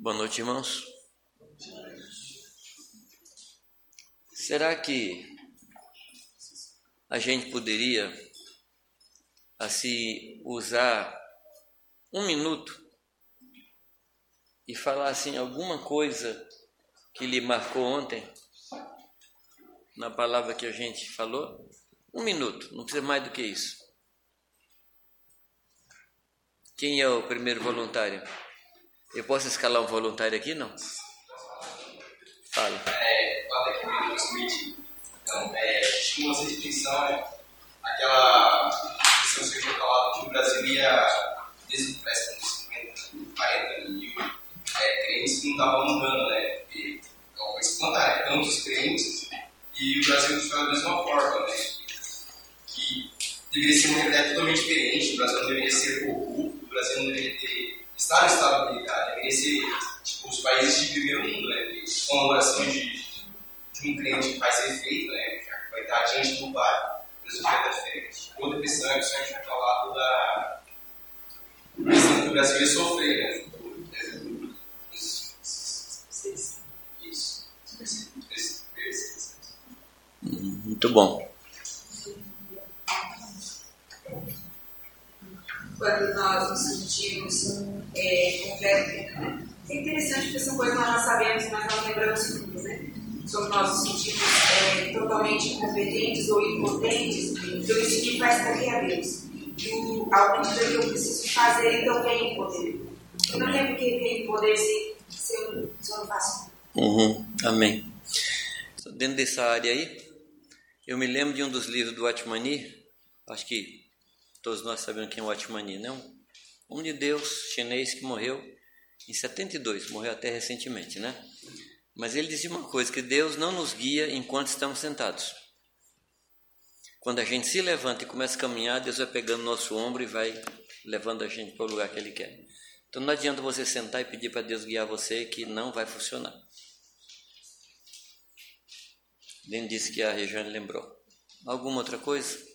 Boa noite, irmãos. Será que a gente poderia assim usar um minuto e falar assim alguma coisa que lhe marcou ontem na palavra que a gente falou? Um minuto, não precisa mais do que isso. Quem é o primeiro voluntário? Eu posso escalar um voluntário aqui, não? Fala. É, até que eu Smith, então, é, tinha uma restrição, né? aquela questão que foi falado que o Brasil ia, desde o préstamo de 50, 40 mil é, crentes que não estavam mudando, né? Porque então, espantar tantos crentes e o Brasil foi da mesma forma, né? Que deveria ser uma realidade totalmente diferente, o Brasil não deveria ser corrupto, o Brasil não deveria ter estar no estado deveria ser tipo, os países de primeiro mundo, né? Com a oração de, de um crente que faz efeito, né? Vai estar diante do o resultado é diferente. Outra questão é que a gente vai falar da que o Brasil ia sofrer, né? Isso. Muito bom. Quando nós nos sentimos é, completo. É interessante porque são coisas que nós já sabemos, mas não lembramos tudo, né? Sobre nós nos sentimos é, totalmente incompetentes ou impotentes, então isso que faz correr a Deus. E ao medida que eu preciso fazer, então vem poder. Eu não lembro que vem poder se, se, eu, se eu não faço. Uhum. Amém. Dentro dessa área aí, eu me lembro de um dos livros do Atmani, acho que todos nós sabemos quem é o Atmani, não? Um de Deus chinês que morreu em 72, morreu até recentemente, né? Mas ele dizia uma coisa, que Deus não nos guia enquanto estamos sentados. Quando a gente se levanta e começa a caminhar, Deus vai pegando nosso ombro e vai levando a gente para o lugar que Ele quer. Então não adianta você sentar e pedir para Deus guiar você, que não vai funcionar. Nem disse que a Regiane lembrou. Alguma outra coisa?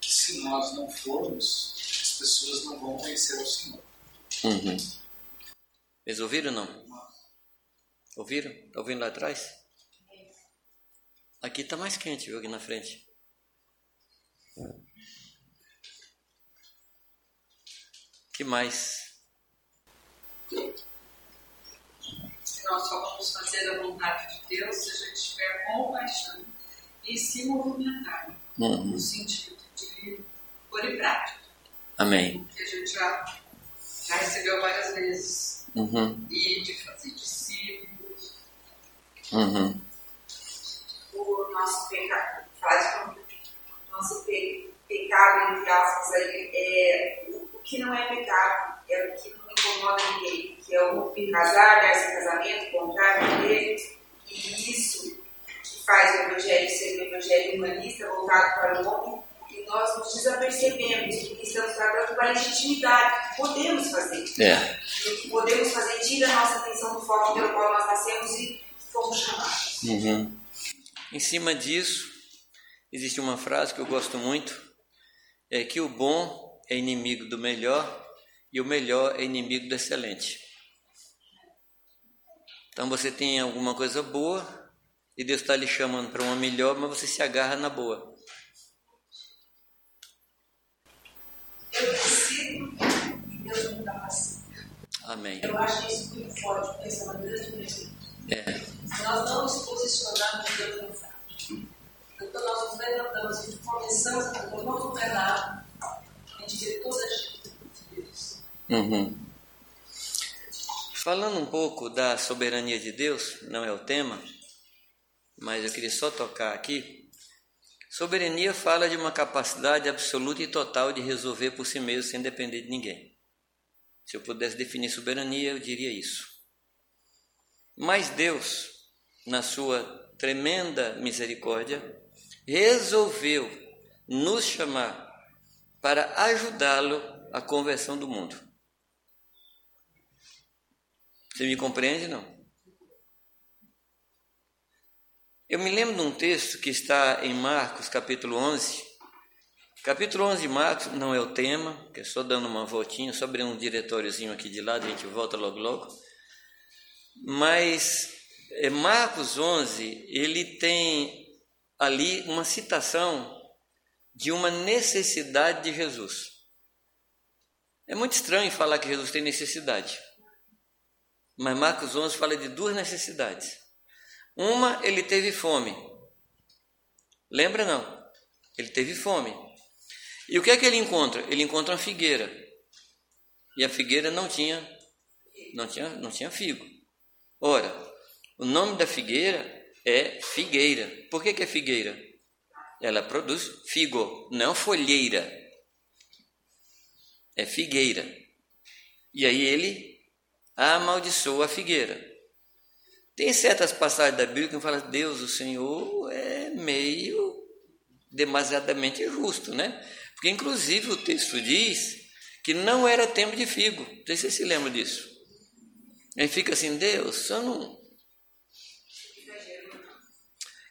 Se nós não formos, as pessoas não vão conhecer o Senhor. Uhum. Eles ouviram ou não? Ouviram? Está ouvindo lá atrás? Aqui está mais quente, viu, aqui na frente. que mais? Se nós só vamos fazer a vontade de Deus se a gente tiver compaixão e se movimentar uhum. no sentido de pôr em prática. Amém. Que a gente já, já recebeu várias vezes. Uhum. E de fazer discípulos. Uhum. O nosso pecado, faz com nosso pe pecado, entre aspas, aí, é, o, o que não é pecado, é o que não incomoda ninguém, que é o casar, dar-se casamento, comprar, vender, e isso faz o Evangelho ser um Evangelho humanista, voltado para o homem, nós nos desapercebemos que estamos tratando com a legitimidade que podemos fazer. É. E o que podemos fazer tira a nossa atenção do foco pelo qual nós nascemos e fomos chamados. Uhum. Em cima disso, existe uma frase que eu gosto muito, é que o bom é inimigo do melhor e o melhor é inimigo do excelente. Então você tem alguma coisa boa e Deus está lhe chamando para uma melhor, mas você se agarra na boa. Eu decido e Deus me capacita. Amém. Eu acho isso muito forte, porque essa é uma grande diferença. É. Se nós não nos posicionarmos, Deus não sabe. Então nós nos levantamos e começamos a fazer uma governada, a gente vê toda a gente de Deus. Uhum. Falando um pouco da soberania de Deus, não é o tema, mas eu queria só tocar aqui. Soberania fala de uma capacidade absoluta e total de resolver por si mesmo sem depender de ninguém. Se eu pudesse definir soberania, eu diria isso. Mas Deus, na sua tremenda misericórdia, resolveu nos chamar para ajudá-lo à conversão do mundo. Você me compreende, não? Eu me lembro de um texto que está em Marcos capítulo 11, Capítulo 11 de Marcos não é o tema, que é só dando uma voltinha, só abrindo um diretóriozinho aqui de lado, a gente volta logo logo. Mas é, Marcos 11, ele tem ali uma citação de uma necessidade de Jesus. É muito estranho falar que Jesus tem necessidade. Mas Marcos 11 fala de duas necessidades. Uma, ele teve fome. Lembra não? Ele teve fome. E o que é que ele encontra? Ele encontra uma figueira. E a figueira não tinha não tinha não tinha figo. Ora, o nome da figueira é figueira. Por que, que é figueira? Ela produz figo, não folheira. É figueira. E aí ele amaldiçoa a figueira. Tem certas passagens da Bíblia que falam, Deus, o Senhor é meio demasiadamente justo, né? Porque inclusive o texto diz que não era tempo de figo. Não sei se você se lembra disso. Aí fica assim, Deus, só não.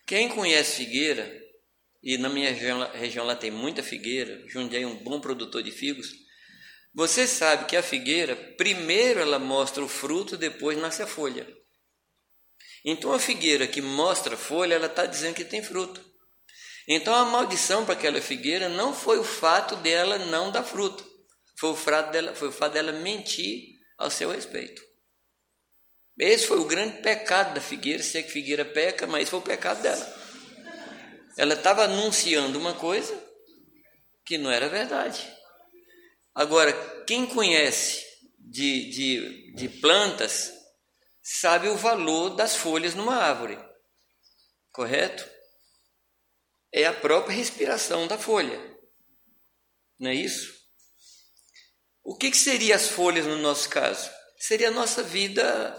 Quem conhece figueira, e na minha região, região lá tem muita figueira, Jundiaí é um bom produtor de figos, você sabe que a figueira, primeiro ela mostra o fruto, depois nasce a folha. Então a figueira que mostra folha, ela está dizendo que tem fruto. Então a maldição para aquela figueira não foi o fato dela não dar fruto, foi o fato dela, foi o fato dela mentir ao seu respeito. Esse foi o grande pecado da figueira, se é que figueira peca, mas foi o pecado dela. Ela estava anunciando uma coisa que não era verdade. Agora, quem conhece de, de, de plantas sabe o valor das folhas numa árvore, correto? É a própria respiração da folha, não é isso? O que, que seria as folhas no nosso caso? Seria a nossa vida,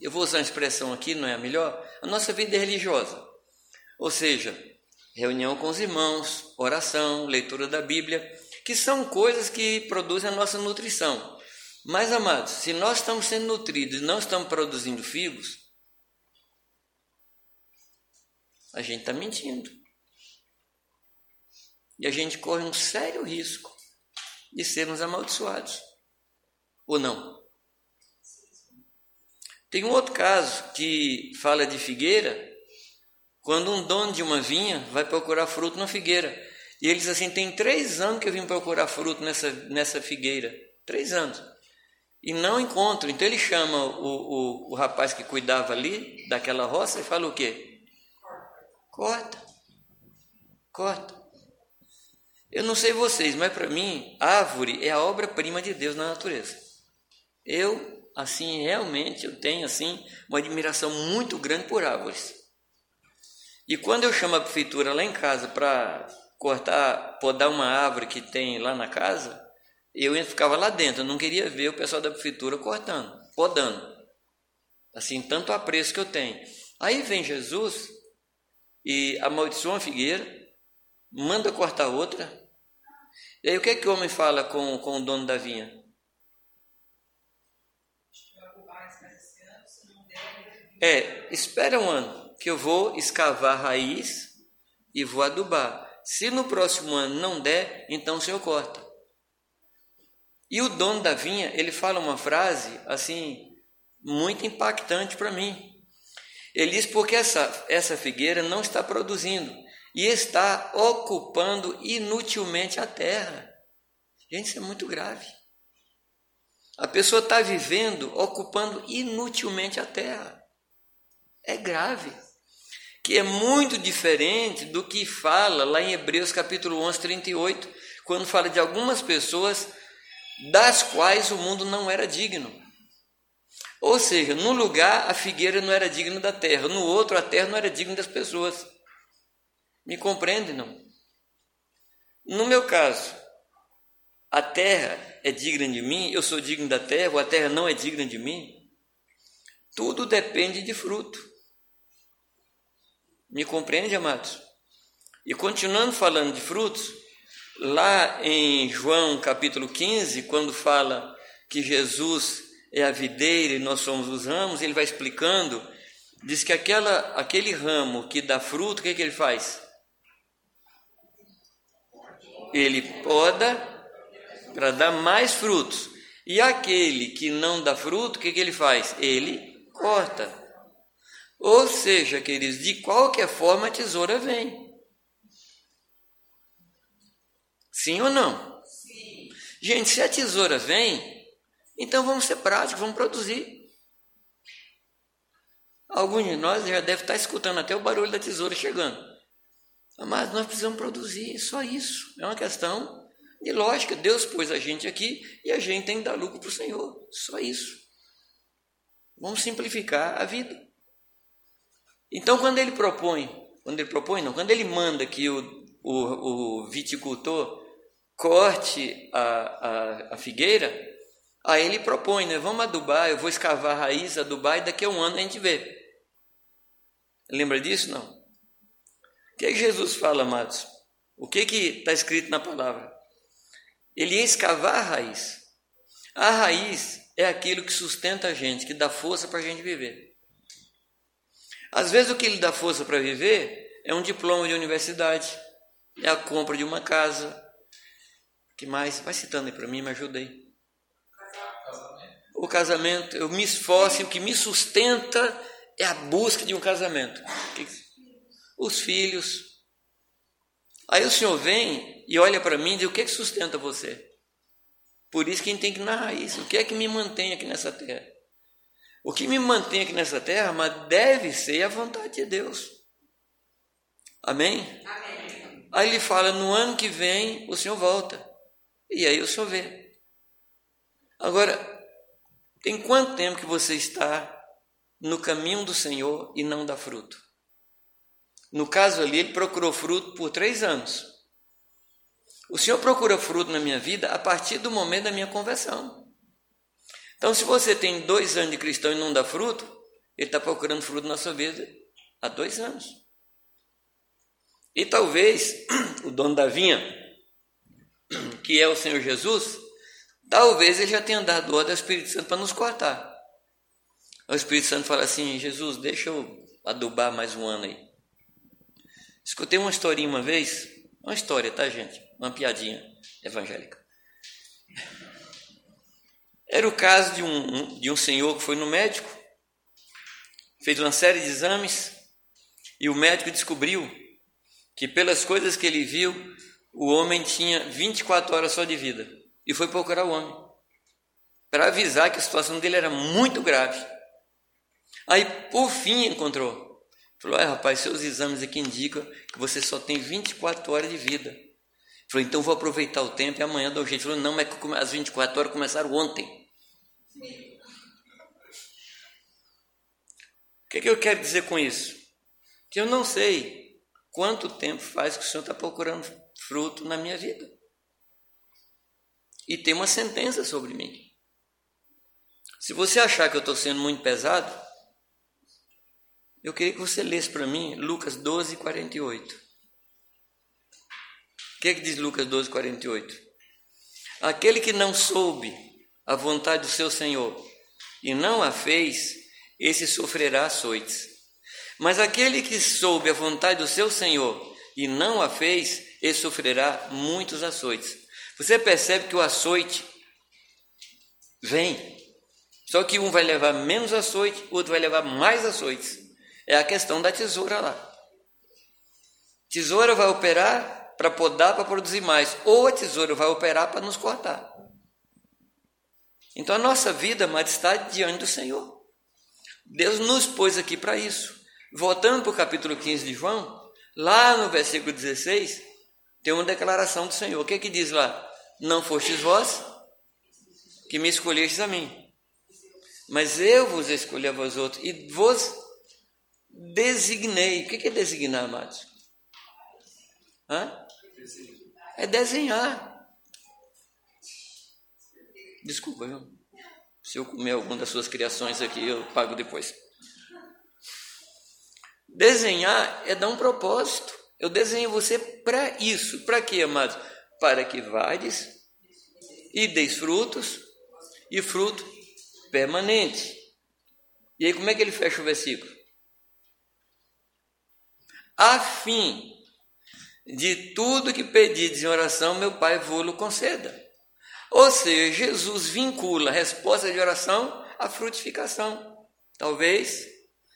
eu vou usar uma expressão aqui, não é a melhor? A nossa vida religiosa. Ou seja, reunião com os irmãos, oração, leitura da Bíblia, que são coisas que produzem a nossa nutrição. Mas, amados, se nós estamos sendo nutridos e não estamos produzindo figos, a gente está mentindo. E a gente corre um sério risco de sermos amaldiçoados. Ou não? Tem um outro caso que fala de figueira, quando um dono de uma vinha vai procurar fruto na figueira. E ele diz assim: tem três anos que eu vim procurar fruto nessa, nessa figueira. Três anos e não encontro. Então ele chama o, o, o rapaz que cuidava ali daquela roça e fala o quê? Corta. Corta. Eu não sei vocês, mas para mim, árvore é a obra-prima de Deus na natureza. Eu, assim, realmente, eu tenho, assim, uma admiração muito grande por árvores. E quando eu chamo a prefeitura lá em casa para cortar, podar uma árvore que tem lá na casa, eu ficava lá dentro, eu não queria ver o pessoal da prefeitura cortando, podando. Assim, tanto apreço que eu tenho. Aí vem Jesus e amaldiçoa uma figueira, manda cortar outra. E aí o que é que o homem fala com, com o dono da vinha? É, espera um ano, que eu vou escavar a raiz e vou adubar. Se no próximo ano não der, então o senhor corta. E o dono da vinha, ele fala uma frase assim muito impactante para mim. Ele diz porque essa essa figueira não está produzindo e está ocupando inutilmente a terra. Gente, isso é muito grave. A pessoa está vivendo ocupando inutilmente a terra. É grave. Que é muito diferente do que fala lá em Hebreus capítulo 11, 38, quando fala de algumas pessoas das quais o mundo não era digno. Ou seja, num lugar a figueira não era digna da terra, no outro a terra não era digna das pessoas. Me compreende, não? No meu caso, a terra é digna de mim, eu sou digno da terra, ou a terra não é digna de mim. Tudo depende de fruto. Me compreende, amados? E continuando falando de frutos, Lá em João capítulo 15, quando fala que Jesus é a videira e nós somos os ramos, ele vai explicando, diz que aquela, aquele ramo que dá fruto, o que, que ele faz? ele poda para dar mais frutos. E aquele que não dá fruto, o que, que ele faz? Ele corta. Ou seja, queridos, de qualquer forma a tesoura vem. Sim ou não? Sim. Gente, se a tesoura vem, então vamos ser práticos, vamos produzir. Alguns de nós já deve estar escutando até o barulho da tesoura chegando. Mas nós precisamos produzir, só isso. É uma questão de lógica. Deus pôs a gente aqui e a gente tem que dar lucro para o Senhor. Só isso. Vamos simplificar a vida. Então, quando ele propõe, quando ele propõe, não, quando ele manda que o, o, o viticultor corte a, a, a, figueira, aí ele propõe, né? Vamos adubar, eu vou escavar a raiz, adubar, e daqui a um ano a gente vê. Lembra disso? Não. O que, é que Jesus fala, amados? O que está escrito na palavra? Ele ia escavar a raiz. A raiz é aquilo que sustenta a gente, que dá força para a gente viver. Às vezes o que lhe dá força para viver é um diploma de universidade, é a compra de uma casa. Que mais? Vai citando aí para mim, me ajuda aí. O casamento, eu me esforço, o que me sustenta é a busca de um casamento. Os filhos. Aí o Senhor vem e olha para mim e diz: o que, é que sustenta você? Por isso que a gente tem que narrar isso. O que é que me mantém aqui nessa terra? O que me mantém aqui nessa terra, mas deve ser a vontade de Deus. Amém? Amém? Aí ele fala: no ano que vem o Senhor volta. E aí o Senhor vê. Agora, tem quanto tempo que você está no caminho do Senhor e não dá fruto. No caso ali, ele procurou fruto por três anos. O Senhor procura fruto na minha vida a partir do momento da minha conversão. Então, se você tem dois anos de cristão e não dá fruto, ele está procurando fruto na sua vida há dois anos. E talvez o dono da vinha, que é o Senhor Jesus, talvez ele já tenha dado ordem ao Espírito Santo para nos cortar. O Espírito Santo fala assim: Jesus, deixa eu adubar mais um ano aí. Escutei uma historinha uma vez, uma história, tá, gente? Uma piadinha evangélica. Era o caso de um, de um senhor que foi no médico, fez uma série de exames, e o médico descobriu que, pelas coisas que ele viu, o homem tinha 24 horas só de vida. E foi procurar o homem, para avisar que a situação dele era muito grave. Aí, por fim, encontrou. Falou: é, rapaz, seus exames aqui indicam que você só tem 24 horas de vida. Falou: então vou aproveitar o tempo e amanhã dou jeito. Falou: não, mas as 24 horas começaram ontem. O que, é que eu quero dizer com isso? Que eu não sei quanto tempo faz que o Senhor está procurando fruto na minha vida. E tem uma sentença sobre mim. Se você achar que eu estou sendo muito pesado, eu queria que você lesse para mim Lucas 12, 48. O que, é que diz Lucas 12, 48? Aquele que não soube a vontade do seu Senhor e não a fez, esse sofrerá açoites. Mas aquele que soube a vontade do seu Senhor e não a fez, esse sofrerá muitos açoites. Você percebe que o açoite vem, só que um vai levar menos açoite, o outro vai levar mais açoites é a questão da tesoura lá. Tesoura vai operar para podar, para produzir mais, ou a tesoura vai operar para nos cortar. Então a nossa vida, mas está diante do Senhor. Deus nos pôs aqui para isso. Voltando para o capítulo 15 de João, lá no versículo 16, tem uma declaração do Senhor. O que, é que diz lá? Não fostes vós que me escolhestes a mim, mas eu vos escolhi a vós outros e vos designei. O que é designar, amados? Hã? É desenhar. Desculpa? Se eu comer alguma das suas criações aqui, eu pago depois. Desenhar é dar um propósito. Eu desenho você para isso. Para quê, amados? Para que vades e deis frutos e fruto permanente. E aí, como é que ele fecha o versículo? a fim de tudo que pedides em oração, meu Pai vou-lo conceda. Ou seja, Jesus vincula a resposta de oração à frutificação. Talvez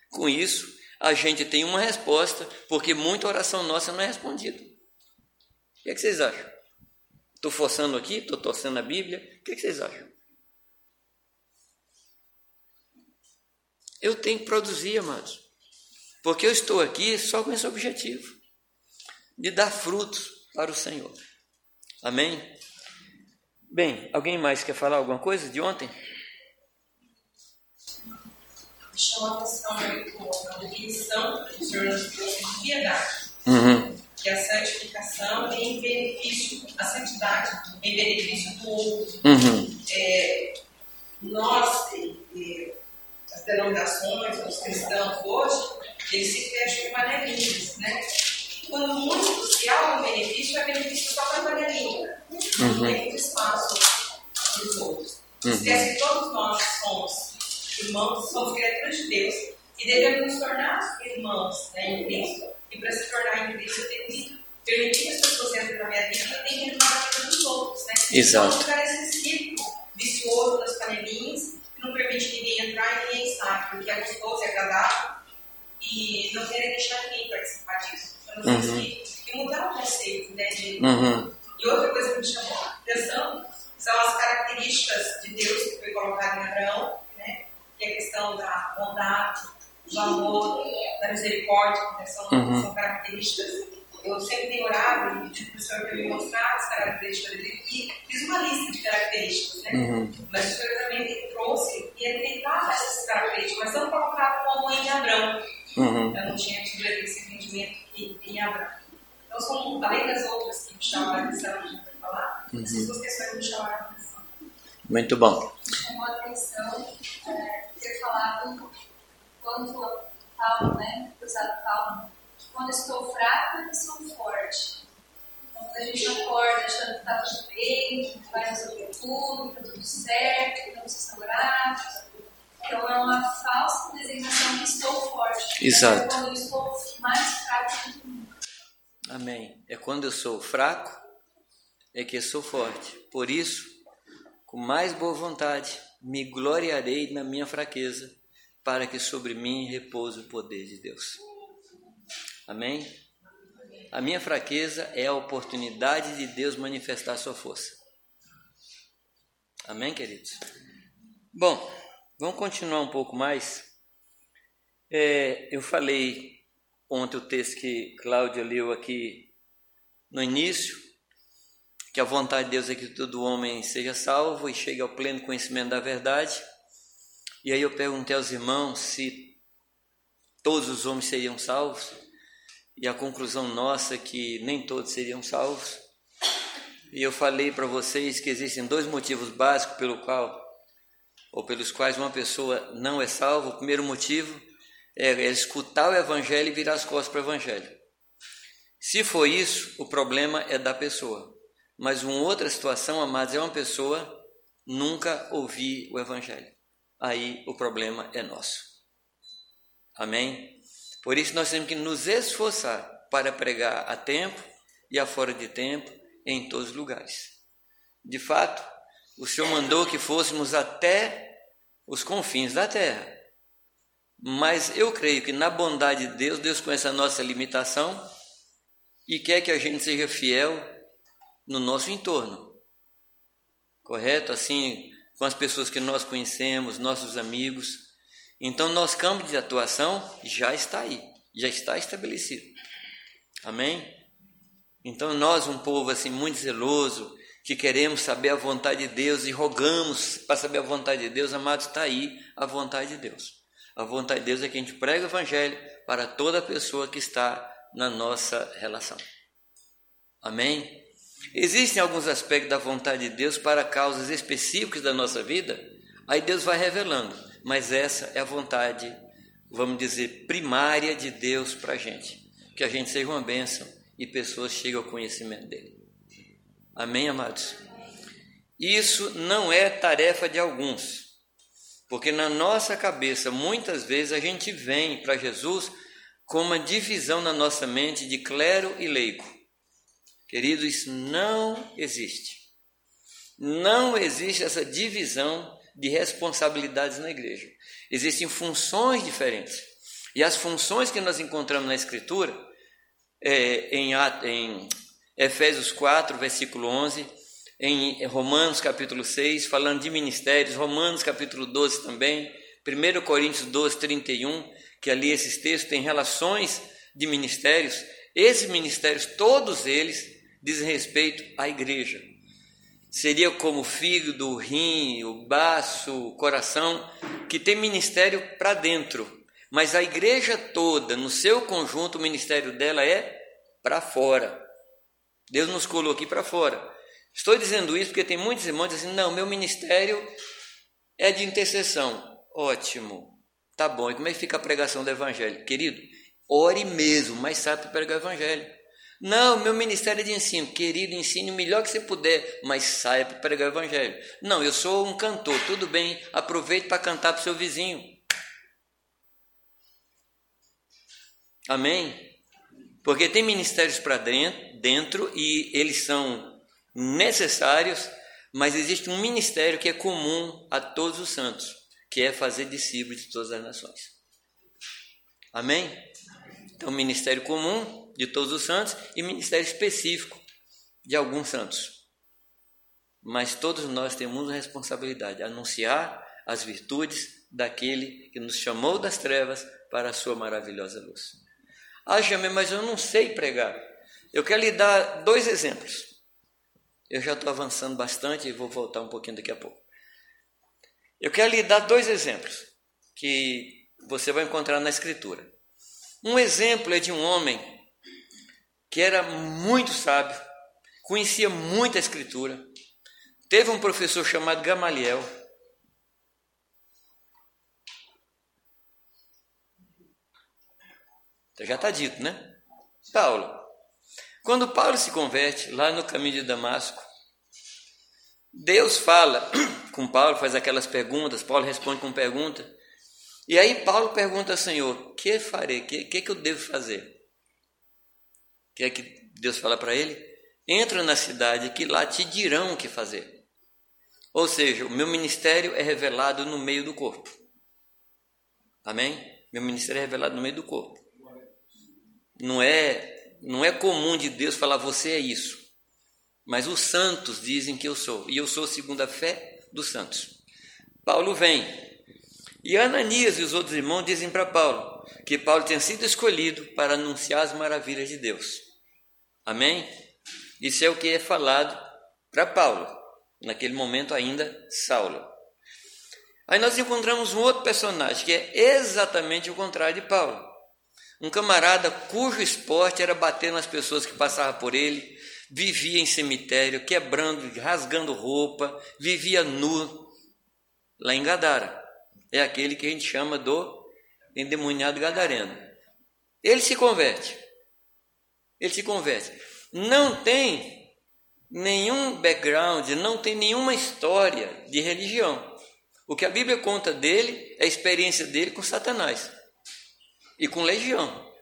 com isso a gente tenha uma resposta, porque muita oração nossa não é respondida. O que, é que vocês acham? Estou forçando aqui, estou torcendo a Bíblia. O que, é que vocês acham? Eu tenho que produzir, amados. Porque eu estou aqui só com esse objetivo de dar frutos para o Senhor. Amém? Bem, alguém mais quer falar alguma coisa de ontem? Me chamou a atenção na definição que o Senhor nos trouxe de piedade. Uhum. Que a santificação em benefício, a santidade em benefício do outro. Uhum. É, nós, as denominações, os cristãos hoje, eles se fecham em panelinhas, né? Quando muitos, se há um benefício, é benefício só para a panelinha. Não Uhum. tem muito espaço para os outros. Uhum. Esquece que todos nós somos irmãos, somos criaturas de Deus e devemos nos tornar irmãos né, em Cristo. E para se tornar em Cristo, eu tenho que permitir que as pessoas entrem na minha vida e tenho que entrar na vida dos outros. Né? Exato. Então, ficar nesse círculo vicioso das panelinhas, que não permite ninguém entrar e ninguém sair, porque é gostoso, é agradável e não querer deixar ninguém participar disso. Então, nós Uhum. temos que mudar o conceito né, de, Uhum. e outra coisa que me chamou a atenção são as características de Deus que foi colocado em Abraão? Que é a questão da bondade, do amor, da misericórdia, né? são, Uhum. são características. Eu sempre tenho orado e pedi para o Senhor para me mostrar as características dele e fiz uma lista de características, né? Uhum. Mas o Senhor também trouxe e ele tem várias essas características, mas não colocado como em Abraão. Uhum. Eu não tinha tido esse entendimento que em Abraão. Então, são, além das outras que me chamaram a atenção, a gente vai falar, essas duas questões me chamaram a atenção. Muito bom. chamou a atenção é, ter falado quando Paulo, né, usado Paulo, que quando estou fraco, eu sou forte. Então, quando a gente acorda achando que está tudo bem, que vai resolver tudo, que está tudo certo, que não precisa orar. Então, é uma falsa designação que estou forte. Exato. É quando eu estou mais fraco do que nunca. Amém. É quando eu sou fraco, é que eu sou forte. Por isso, com mais boa vontade, me gloriarei na minha fraqueza, para que sobre mim repouse o poder de Deus. Amém? A minha fraqueza é a oportunidade de Deus manifestar sua força. Amém, queridos? Bom, vamos continuar um pouco mais. É, eu falei ontem o texto que Cláudia leu aqui no início, que a vontade de Deus é que todo homem seja salvo e chegue ao pleno conhecimento da verdade. E aí eu perguntei aos irmãos se todos os homens seriam salvos, e a conclusão nossa é que nem todos seriam salvos. E eu falei para vocês que existem dois motivos básicos pelo qual ou pelos quais uma pessoa não é salva. O primeiro motivo é, escutar o evangelho e virar as costas para o evangelho. Se for isso, o problema é da pessoa. Mas uma outra situação, amados, é uma pessoa nunca ouvir o evangelho. Aí o problema é nosso. Amém? Por isso nós temos que nos esforçar para pregar a tempo e a fora de tempo em todos os lugares. De fato, o Senhor mandou que fôssemos até os confins da terra. Mas eu creio que na bondade de Deus, Deus conhece a nossa limitação e quer que a gente seja fiel no nosso entorno. Correto? Assim, com as pessoas que nós conhecemos, nossos amigos. Então, nosso campo de atuação já está aí, já está estabelecido. Amém? Então, nós, um povo assim muito zeloso, que queremos saber a vontade de Deus e rogamos para saber a vontade de Deus, amados, está aí a vontade de Deus. A vontade de Deus é que a gente prega o Evangelho para toda pessoa que está na nossa relação. Amém? Existem alguns aspectos da vontade de Deus para causas específicas da nossa vida, aí Deus vai revelando, mas essa é a vontade, vamos dizer, primária de Deus para a gente, que a gente seja uma bênção e pessoas cheguem ao conhecimento dele. Amém, amados? Isso não é tarefa de alguns, porque na nossa cabeça, muitas vezes, a gente vem para Jesus com uma divisão na nossa mente de clero e leigo. Querido, isso não existe. Não existe essa divisão de responsabilidades na igreja. Existem funções diferentes. E as funções que nós encontramos na Escritura, é, em, em Efésios 4, versículo 11, em Romanos capítulo 6, falando de ministérios, Romanos capítulo 12 também, 1 Coríntios 12, 31, que ali esses textos têm relações de ministérios, esses ministérios, todos eles, dizem respeito à igreja. Seria como o fígado, o rim, o baço, o coração, que tem ministério para dentro, mas a igreja toda, no seu conjunto, o ministério dela é para fora. Deus nos colocou aqui para fora. Estou dizendo isso porque tem muitos irmãos que dizem não, meu ministério é de intercessão. Ótimo, tá bom. E como é que fica a pregação do evangelho? Querido, ore mesmo, mas sabe pregar o evangelho. Não, meu ministério é de ensino. Querido, ensine o melhor que você puder, mas saiba pregar o evangelho. Não, eu sou um cantor, tudo bem, aproveite para cantar para o seu vizinho. Amém? Porque tem ministérios para dentro, dentro e eles são necessários, mas existe um ministério que é comum a todos os santos, que é fazer discípulos de todas as nações. Amém? Então, ministério comum de todos os santos e ministério específico de alguns santos. Mas todos nós temos uma responsabilidade, anunciar as virtudes daquele que nos chamou das trevas para a sua maravilhosa luz. Ah, Jamé, mas eu não sei pregar. Eu quero lhe dar dois exemplos. Eu já estou avançando bastante e vou voltar um pouquinho daqui a pouco. Eu quero lhe dar dois exemplos que você vai encontrar na Escritura. Um exemplo é de um homem que era muito sábio, conhecia muito a Escritura, teve um professor chamado Gamaliel. Já está dito, né? Paulo. Quando Paulo se converte lá no caminho de Damasco, Deus fala com Paulo, faz aquelas perguntas, Paulo responde com pergunta. E aí Paulo pergunta ao Senhor: que farei? O que, que, que eu devo fazer? Que é que Deus fala para ele? Entra na cidade que lá te dirão o que fazer. Ou seja, o meu ministério é revelado no meio do corpo. Amém? Meu ministério é revelado no meio do corpo. Não é não é comum de Deus falar você é isso. Mas os santos dizem que eu sou. E eu sou segundo a fé dos santos. Paulo vem. E Ananias e os outros irmãos dizem para Paulo que Paulo tinha sido escolhido para anunciar as maravilhas de Deus. Amém? Isso é o que é falado para Paulo, naquele momento ainda Saulo. Aí nós encontramos um outro personagem que é exatamente o contrário de Paulo. Um camarada cujo esporte era bater nas pessoas que passavam por ele, vivia em cemitério, quebrando, rasgando roupa, vivia nu, lá em Gadara. É aquele que a gente chama do endemoniado gadareno. Ele se converte. Ele se converte. Não tem nenhum background, não tem nenhuma história de religião. O que a Bíblia conta dele é a experiência dele com Satanás e com legião.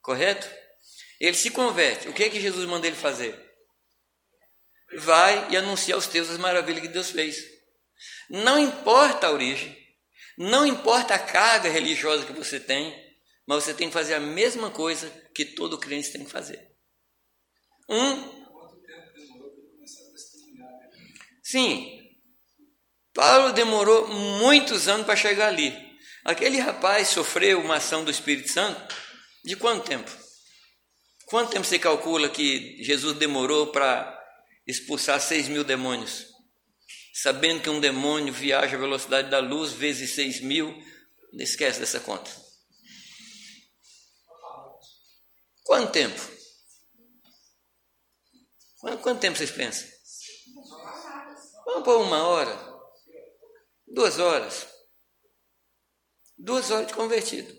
Correto? Ele se converte. O que é que Jesus manda ele fazer? Vai e anuncia aos teus as maravilhas que Deus fez. Não importa a origem, não importa a carga religiosa que você tem, mas você tem que fazer a mesma coisa que todo crente tem que fazer. Um. Sim. Paulo demorou muitos anos para chegar ali. Aquele rapaz sofreu uma ação do Espírito Santo de quanto tempo? Quanto tempo você calcula que Jesus demorou para expulsar seis mil demônios? Sabendo que um demônio viaja à velocidade da luz vezes seis mil, não esquece dessa conta. Quanto tempo? Quanto, tempo vocês pensam? Vamos por uma hora, duas horas. Duas horas de convertido.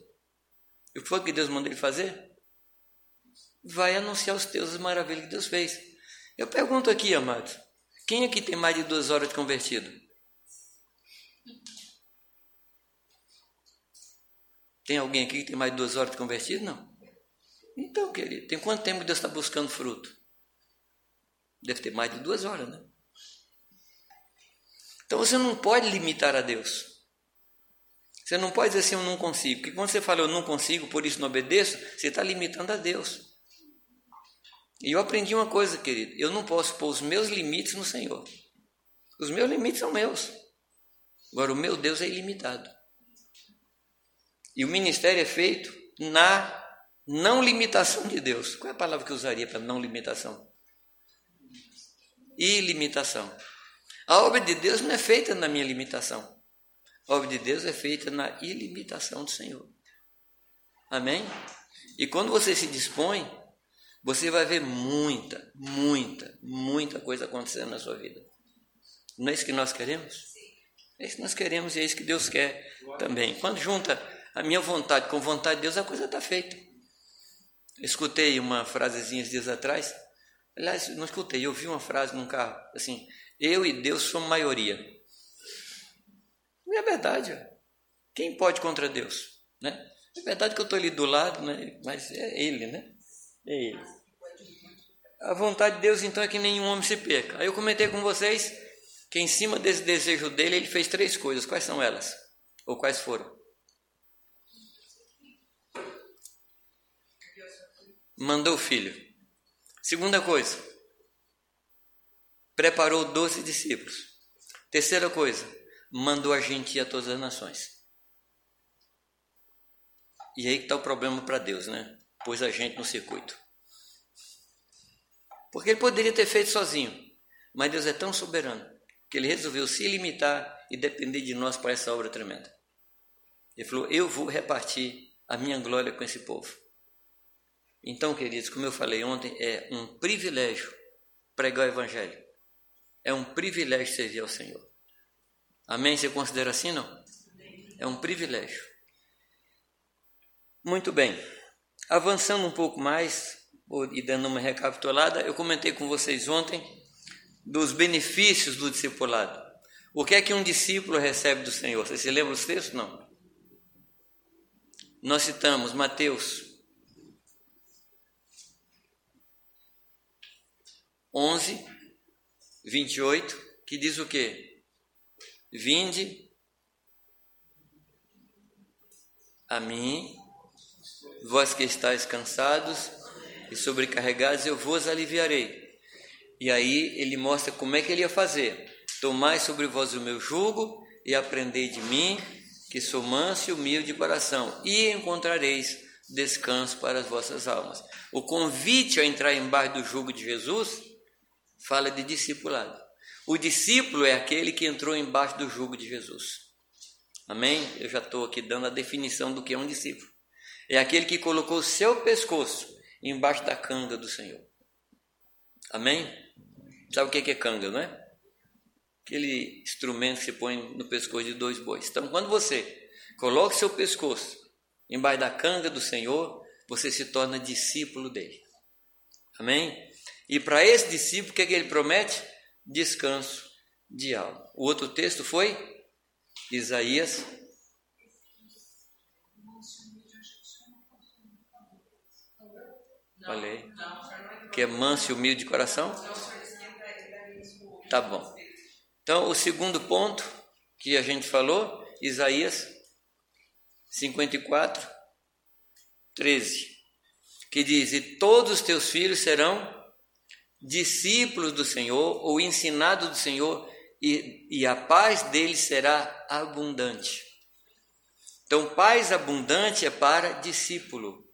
E o que foi que Deus mandou ele fazer? Vai anunciar os teus as maravilhas que Deus fez. Eu pergunto aqui, amado, quem aqui tem mais de duas horas de convertido? Tem alguém aqui que tem mais de duas horas de convertido? Não. Então, querido, tem quanto tempo Deus está buscando fruto? Deve ter mais de duas horas, né? Então você não pode limitar a Deus. Você não pode dizer assim, eu não consigo. Porque quando você fala eu não consigo, por isso não obedeço, você está limitando a Deus. E eu aprendi uma coisa, querido. Eu não posso pôr os meus limites no Senhor. Os meus limites são meus. Agora, o meu Deus é ilimitado. E o ministério é feito na não limitação de Deus. Qual é a palavra que eu usaria para não limitação? Ilimitação. A obra de Deus não é feita na minha limitação. A obra de Deus é feita na ilimitação do Senhor. Amém? E quando você se dispõe, você vai ver muita, muita, muita coisa acontecendo na sua vida. Não é isso que nós queremos? É isso que nós queremos e é isso que Deus quer também. Quando junta a minha vontade com a vontade de Deus, a coisa está feita. Escutei uma frasezinha dias atrás. Aliás, não escutei, eu vi uma frase num carro, assim, eu e Deus somos maioria. E é verdade. Quem pode contra Deus? Né? É verdade que eu estou ali do lado, né? mas é Ele, né? É Ele. A vontade de Deus, então, é que nenhum homem se perca. Aí eu comentei com vocês que em cima desse desejo dele, ele fez três coisas. Quais são elas? Ou quais foram? Mandou o filho. Segunda coisa, preparou doze discípulos. Terceira coisa, mandou a gente ir a todas as nações. E aí que está o problema para Deus, né? Pôs a gente no circuito. Porque ele poderia ter feito sozinho, mas Deus é tão soberano que ele resolveu se limitar e depender de nós para essa obra tremenda. Ele falou: Eu vou repartir a minha glória com esse povo. Então, queridos, como eu falei ontem, é um privilégio pregar o Evangelho. É um privilégio servir ao Senhor. Amém? Você considera assim, não? É um privilégio. Muito bem. Avançando um pouco mais, e dando uma recapitulada, eu comentei com vocês ontem dos benefícios do discipulado. O que é que um discípulo recebe do Senhor? Você se lembra os textos? Não. Nós citamos Mateus 11, 28, que diz o quê? Vinde a mim, vós que estáis cansados e sobrecarregados, eu vos aliviarei. E aí ele mostra como é que ele ia fazer. Tomai sobre vós o meu jugo e aprendei de mim, que sou manso e humilde de coração, e encontrareis descanso para as vossas almas. O convite a entrar embaixo do jugo de Jesus fala de discipulado. O discípulo é aquele que entrou embaixo do jugo de Jesus. Amém? Eu já estou aqui dando a definição do que é um discípulo. É aquele que colocou o seu pescoço embaixo da canga do Senhor. Amém? Sabe o que é canga, não é? Aquele instrumento que se põe no pescoço de dois bois. Então, quando você coloca seu pescoço embaixo da canga do Senhor, você se torna discípulo dele. Amém? E para esse discípulo, o que, é que ele promete? Descanso de alma. O outro texto foi Isaías. Falei. Que é manso e humilde de coração? Tá bom. Então, o segundo ponto que a gente falou, Isaías 54, 13, que diz: E todos os teus filhos serão discípulos do Senhor ou ensinados do Senhor, e, e a paz deles será abundante. Então, paz abundante é para discípulo.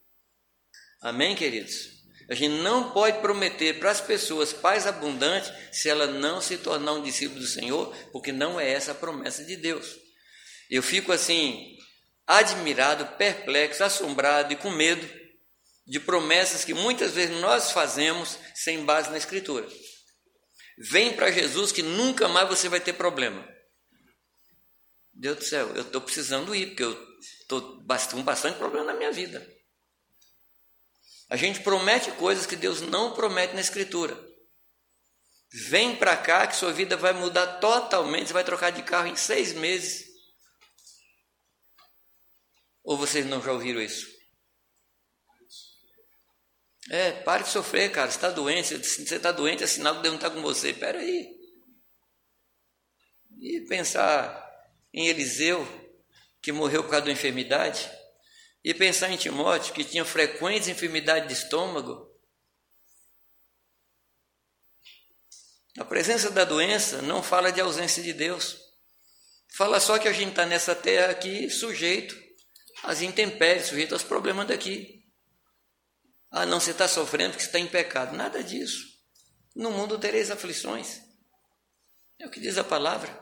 Amém, queridos? A gente não pode prometer para as pessoas paz abundante se ela não se tornar um discípulo do Senhor, porque não é essa a promessa de Deus. Eu fico assim, admirado, perplexo, assombrado e com medo de promessas que muitas vezes nós fazemos sem base na Escritura. Vem para Jesus que nunca mais você vai ter problema. Deus do céu, eu estou precisando ir, porque eu estou com bastante problema na minha vida. A gente promete coisas que Deus não promete na Escritura. Vem para cá que sua vida vai mudar totalmente, você vai trocar de carro em seis meses. Ou vocês não já ouviram isso? É, pare de sofrer, cara. Você está doente, você está doente, é sinal que Deus não está com você. Espera aí. E pensar em Eliseu, que morreu por causa da enfermidade, e pensar em Timóteo, que tinha frequentes enfermidades de estômago. A presença da doença não fala de ausência de Deus. Fala só que a gente está nessa terra aqui sujeito às intempéries, sujeito aos problemas daqui. Ah, não, você está sofrendo porque você está em pecado. Nada disso. No mundo tereis aflições. É o que diz a palavra.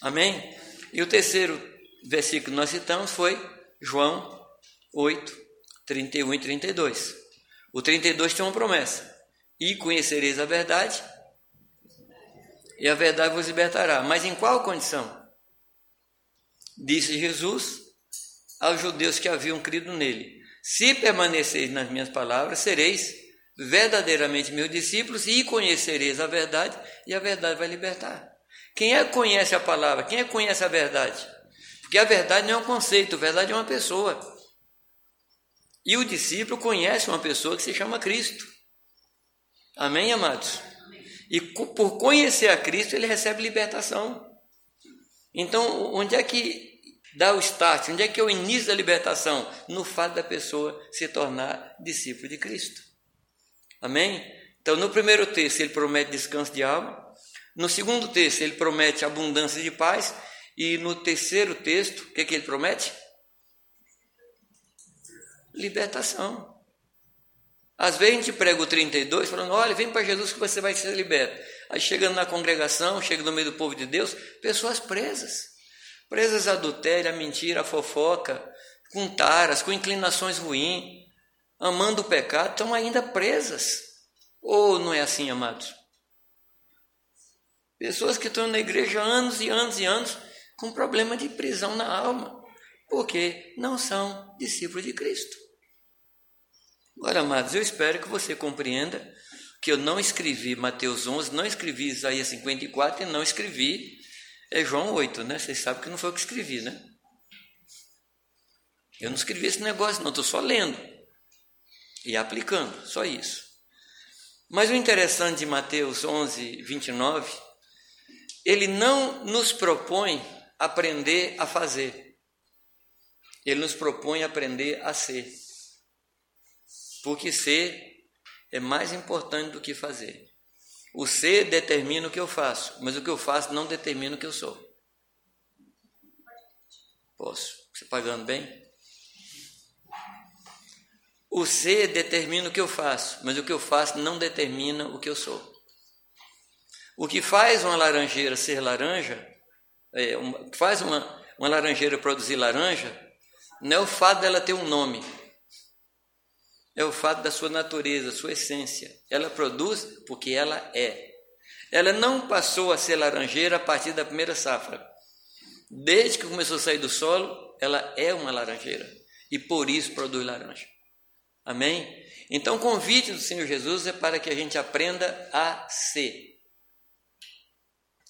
Amém? E o terceiro versículo que nós citamos foi João 8, 31 e 32. O 32 tem uma promessa: E conhecereis a verdade, e a verdade vos libertará. Mas em qual condição? Disse Jesus aos judeus que haviam crido nele: Se permaneceis nas minhas palavras, sereis verdadeiramente meus discípulos e conhecereis a verdade, e a verdade vai libertar. Quem é que conhece a palavra? Quem é que conhece a verdade? Porque a verdade não é um conceito, a verdade é uma pessoa. E o discípulo conhece uma pessoa que se chama Cristo. Amém, amados? E por conhecer a Cristo, ele recebe libertação. Então, onde é que dá o start? Onde é que é o início da libertação? No fato da pessoa se tornar discípulo de Cristo. Amém? Então, no primeiro texto, ele promete descanso de alma. No segundo texto, ele promete abundância de paz. E no terceiro texto, o que, é que ele promete? Libertação. Às vezes a gente prega o 32 falando: olha, vem para Jesus que você vai ser liberto. Aí chegando na congregação, chega no meio do povo de Deus, pessoas presas. Presas à adultério, à mentira, à fofoca, com taras, com inclinações ruins, amando o pecado, estão ainda presas. Ou não é assim, amados? Pessoas que estão na igreja anos e anos e anos com problema de prisão na alma, porque não são discípulos de Cristo. Agora, amados, eu espero que você compreenda que eu não escrevi Mateus 11, não escrevi Isaías 54 e não escrevi é João 8, né? Vocês sabem que não foi eu que escrevi, né? Eu não escrevi esse negócio, não, estou só lendo e aplicando, só isso. Mas o interessante de Mateus 11, 29, ele não nos propõe aprender a fazer, ele nos propõe aprender a ser. Porque ser é mais importante do que fazer. O ser determina o que eu faço, mas o que eu faço não determina o que eu sou. Posso? Você pagando bem? O ser determina o que eu faço, mas o que eu faço não determina o que eu sou. O que faz uma laranjeira ser laranja, é, uma, faz uma, uma laranjeira produzir laranja, não é o fato dela ter um nome, é o fato da sua natureza, sua essência. Ela produz porque ela é. Ela não passou a ser laranjeira a partir da primeira safra. Desde que começou a sair do solo, ela é uma laranjeira e por isso produz laranja. Amém? Então, o convite do Senhor Jesus é para que a gente aprenda a ser.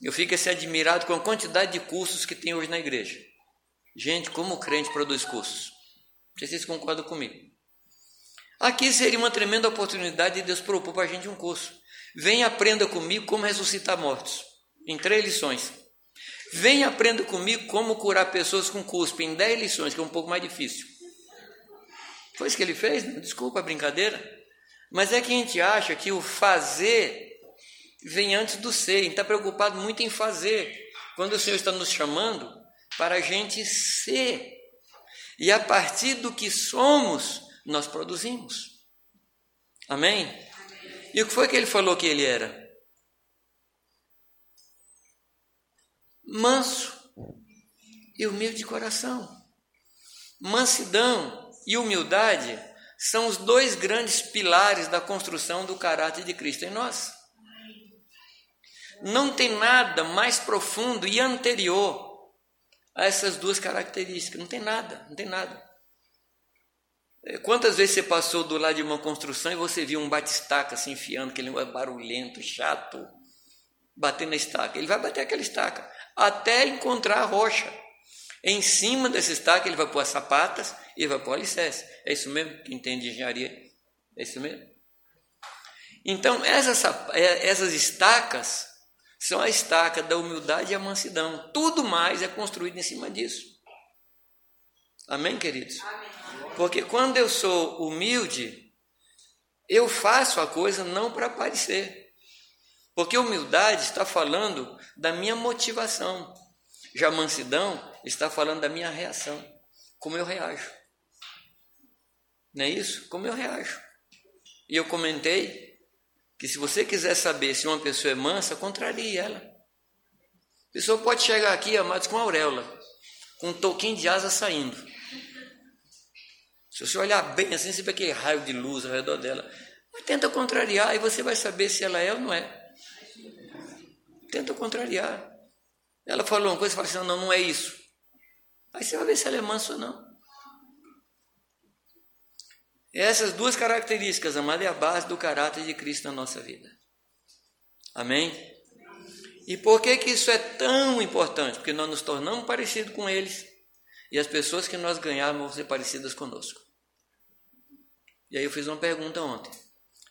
Eu fico assim admirado com a quantidade de cursos que tem hoje na igreja. Gente, como o crente produz cursos? Vocês concordam comigo? Aqui seria uma tremenda oportunidade de Deus propor para a gente um curso. Venha aprenda comigo como ressuscitar mortos, em três lições. Venha aprenda comigo como curar pessoas com cuspe, em dez lições, que é um pouco mais difícil. Foi isso que ele fez? Desculpa a brincadeira. Mas é que a gente acha que o fazer vem antes do ser. A gente está preocupado muito em fazer. Quando o Senhor está nos chamando para a gente ser. E a partir do que somos, nós produzimos. Amém? E o que foi que ele falou que ele era? Manso e humilde de coração. Mansidão e humildade são os dois grandes pilares da construção do caráter de Cristo em nós. Não tem nada mais profundo e anterior a essas duas características. Não tem nada, não tem nada. É, quantas vezes você passou do lado de uma construção e você viu um batistaca se enfiando, aquele barulhento, chato, batendo na estaca? Ele vai bater aquela estaca até encontrar a rocha. Em cima dessa estaca ele vai pôr as sapatas e vai pôr alicerce. É isso mesmo? que entende de engenharia É isso mesmo? Então, essas, é, essas estacas são a estaca da humildade e a mansidão. Tudo mais é construído em cima disso. Amém, queridos? Amém. Porque quando eu sou humilde, eu faço a coisa não para aparecer. Porque humildade está falando da minha motivação. Já mansidão está falando da minha reação. Como eu reajo. Não é isso? Como eu reajo. E eu comentei que se você quiser saber se uma pessoa é mansa, contrarie ela. A pessoa pode chegar aqui, amados, com auréola, com um toquinho de asa saindo. Se você olhar bem assim, você vê aquele raio de luz ao redor dela. Mas tenta contrariar e você vai saber se ela é ou não é. Tenta contrariar. Ela falou uma coisa e fala assim: não, não é isso. Aí você vai ver se ela é mansa ou não. Essas duas características, amada, é a base do caráter de Cristo na nossa vida. Amém? E por que, que isso é tão importante? Porque nós nos tornamos parecidos com eles e as pessoas que nós ganharmos vão ser parecidas conosco. E aí eu fiz uma pergunta ontem.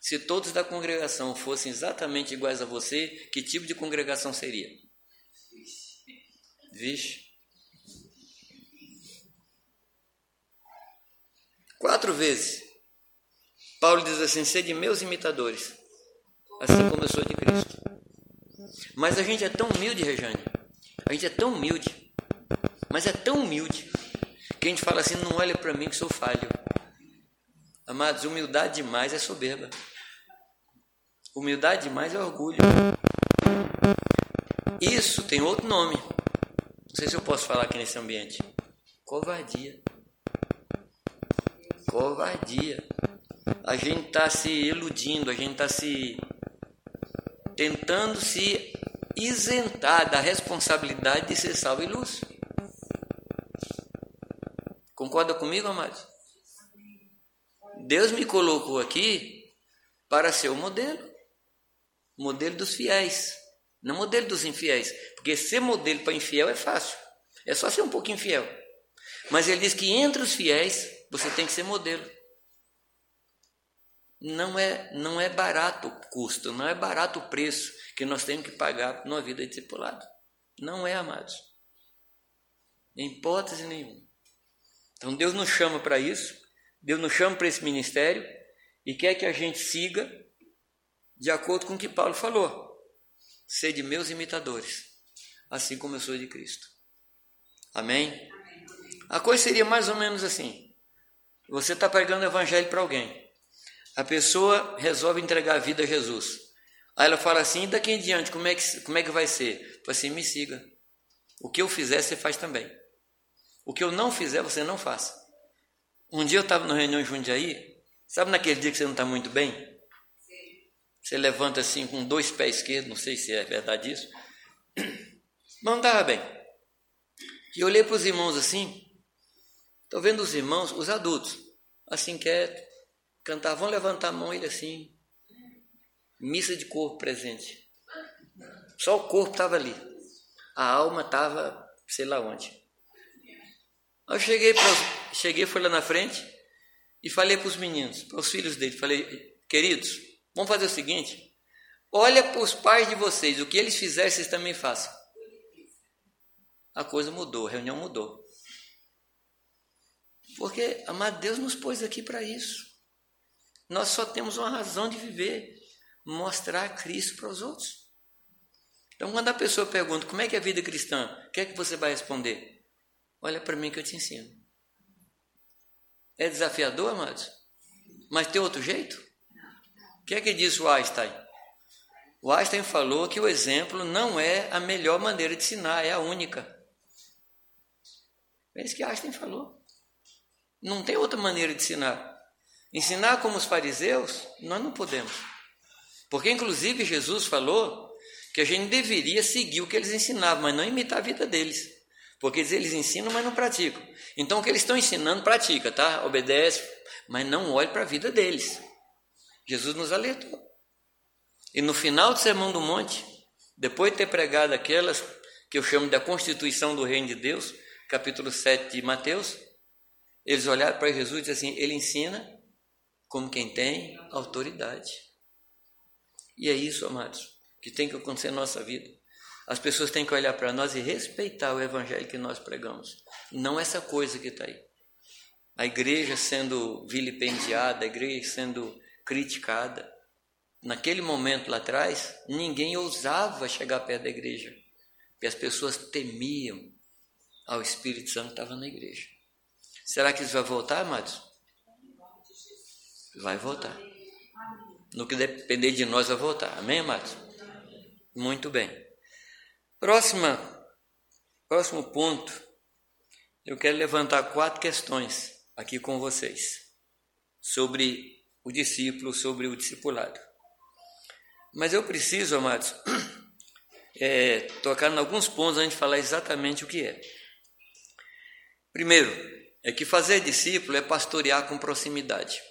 Se todos da congregação fossem exatamente iguais a você, que tipo de congregação seria? Vixe. Quatro vezes. Paulo diz assim: sede meus imitadores, assim como eu sou de Cristo. Mas a gente é tão humilde, Rejane. A gente é tão humilde. Mas é tão humilde que a gente fala assim: não olha para mim que sou falho. Amados, humildade demais é soberba. Humildade demais é orgulho. Isso tem outro nome. Não sei se eu posso falar aqui nesse ambiente. Covardia. Covardia. A gente está se iludindo, a gente está se tentando se isentar da responsabilidade de ser salvo e luz. Concorda comigo, amados? Deus me colocou aqui para ser o modelo. Modelo dos fiéis, não modelo dos infiéis. Porque ser modelo para infiel é fácil. É só ser um pouco infiel. Mas ele diz que entre os fiéis você tem que ser modelo. Não é, não é barato o custo, não é barato o preço que nós temos que pagar numa vida de discipulado. Não é, amados. Em hipótese nenhuma. Então Deus nos chama para isso. Deus nos chama para esse ministério e quer que a gente siga de acordo com o que Paulo falou. Sede meus imitadores, assim como eu sou de Cristo. Amém? A coisa seria mais ou menos assim: você está pregando o evangelho para alguém, a pessoa resolve entregar a vida a Jesus. Aí ela fala assim: e daqui em diante, como é que, como é que vai ser? Fala assim: me siga. O que eu fizer, você faz também. O que eu não fizer, você não faça. Um dia eu estava na reunião em Jundiaí, sabe naquele dia que você não está muito bem? Você levanta assim com dois pés esquerdos, não sei se é verdade isso. Não estava bem. E eu olhei para os irmãos assim, estou vendo os irmãos, os adultos, assim quieto, cantar, vão levantar a mão, ele assim, missa de corpo presente. Só o corpo estava ali, a alma estava sei lá onde. Eu cheguei, cheguei, fui lá na frente e falei para os meninos, para os filhos dele, falei, queridos, vamos fazer o seguinte, olha para os pais de vocês, o que eles fizerem, vocês também façam. A coisa mudou, a reunião mudou. Porque, amado, Deus nos pôs aqui para isso. Nós só temos uma razão de viver, mostrar Cristo para os outros. Então, quando a pessoa pergunta como é que é a vida cristã, o que é que você vai responder? Olha para mim que eu te ensino. É desafiador, amados? Mas tem outro jeito? O que é que disse o Einstein? O Einstein falou que o exemplo não é a melhor maneira de ensinar, é a única. É isso que Einstein falou. Não tem outra maneira de ensinar. Ensinar como os fariseus, nós não podemos. Porque, inclusive, Jesus falou que a gente deveria seguir o que eles ensinavam, mas não imitar a vida deles. Porque eles ensinam, mas não praticam. Então o que eles estão ensinando, pratica, tá? Obedece, mas não olhe para a vida deles. Jesus nos alertou. E no final do Sermão do Monte, depois de ter pregado aquelas que eu chamo da constituição do reino de Deus, capítulo 7 de Mateus, eles olharam para Jesus e disseram assim: Ele ensina como quem tem autoridade. E é isso, amados, que tem que acontecer na nossa vida. As pessoas têm que olhar para nós e respeitar o evangelho que nós pregamos, não essa coisa que está aí. A igreja sendo vilipendiada, a igreja sendo criticada. Naquele momento lá atrás, ninguém ousava chegar perto da igreja, porque as pessoas temiam ao Espírito Santo que estava na igreja. Será que isso vai voltar, amados? Vai voltar. No que depender de nós, vai voltar. Amém, amados? Muito bem. Próxima, próximo ponto. Eu quero levantar quatro questões aqui com vocês sobre o discípulo, sobre o discipulado. Mas eu preciso, amados, é, tocar em alguns pontos antes de falar exatamente o que é. Primeiro, é que fazer discípulo é pastorear com proximidade.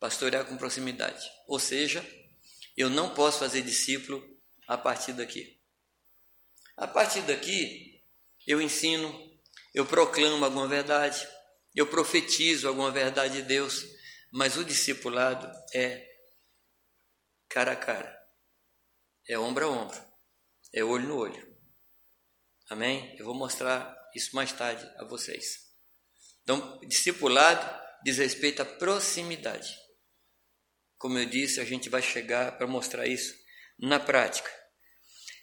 Pastorear com proximidade. Ou seja, eu não posso fazer discípulo a partir daqui. A partir daqui, eu ensino, eu proclamo alguma verdade, eu profetizo alguma verdade de Deus, mas o discipulado é cara a cara, é ombro a ombro, é olho no olho. Amém? Eu vou mostrar isso mais tarde a vocês. Então, discipulado diz respeito à proximidade. Como eu disse, a gente vai chegar para mostrar isso na prática.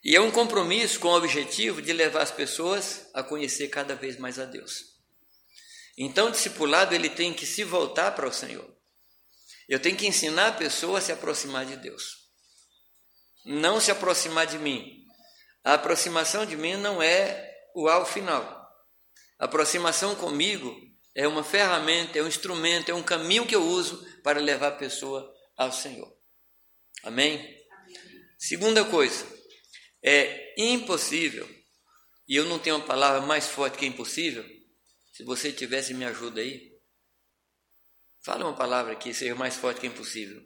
E é um compromisso com o objetivo de levar as pessoas a conhecer cada vez mais a Deus. Então, o discipulado ele tem que se voltar para o Senhor. Eu tenho que ensinar a pessoa a se aproximar de Deus. Não se aproximar de mim. A aproximação de mim não é o alvo final. A aproximação comigo é uma ferramenta, é um instrumento, é um caminho que eu uso para levar a pessoa ao Senhor. Amém? Segunda coisa, é impossível, e eu não tenho uma palavra mais forte que impossível, se você tivesse me ajuda aí, fala uma palavra que seja mais forte que impossível.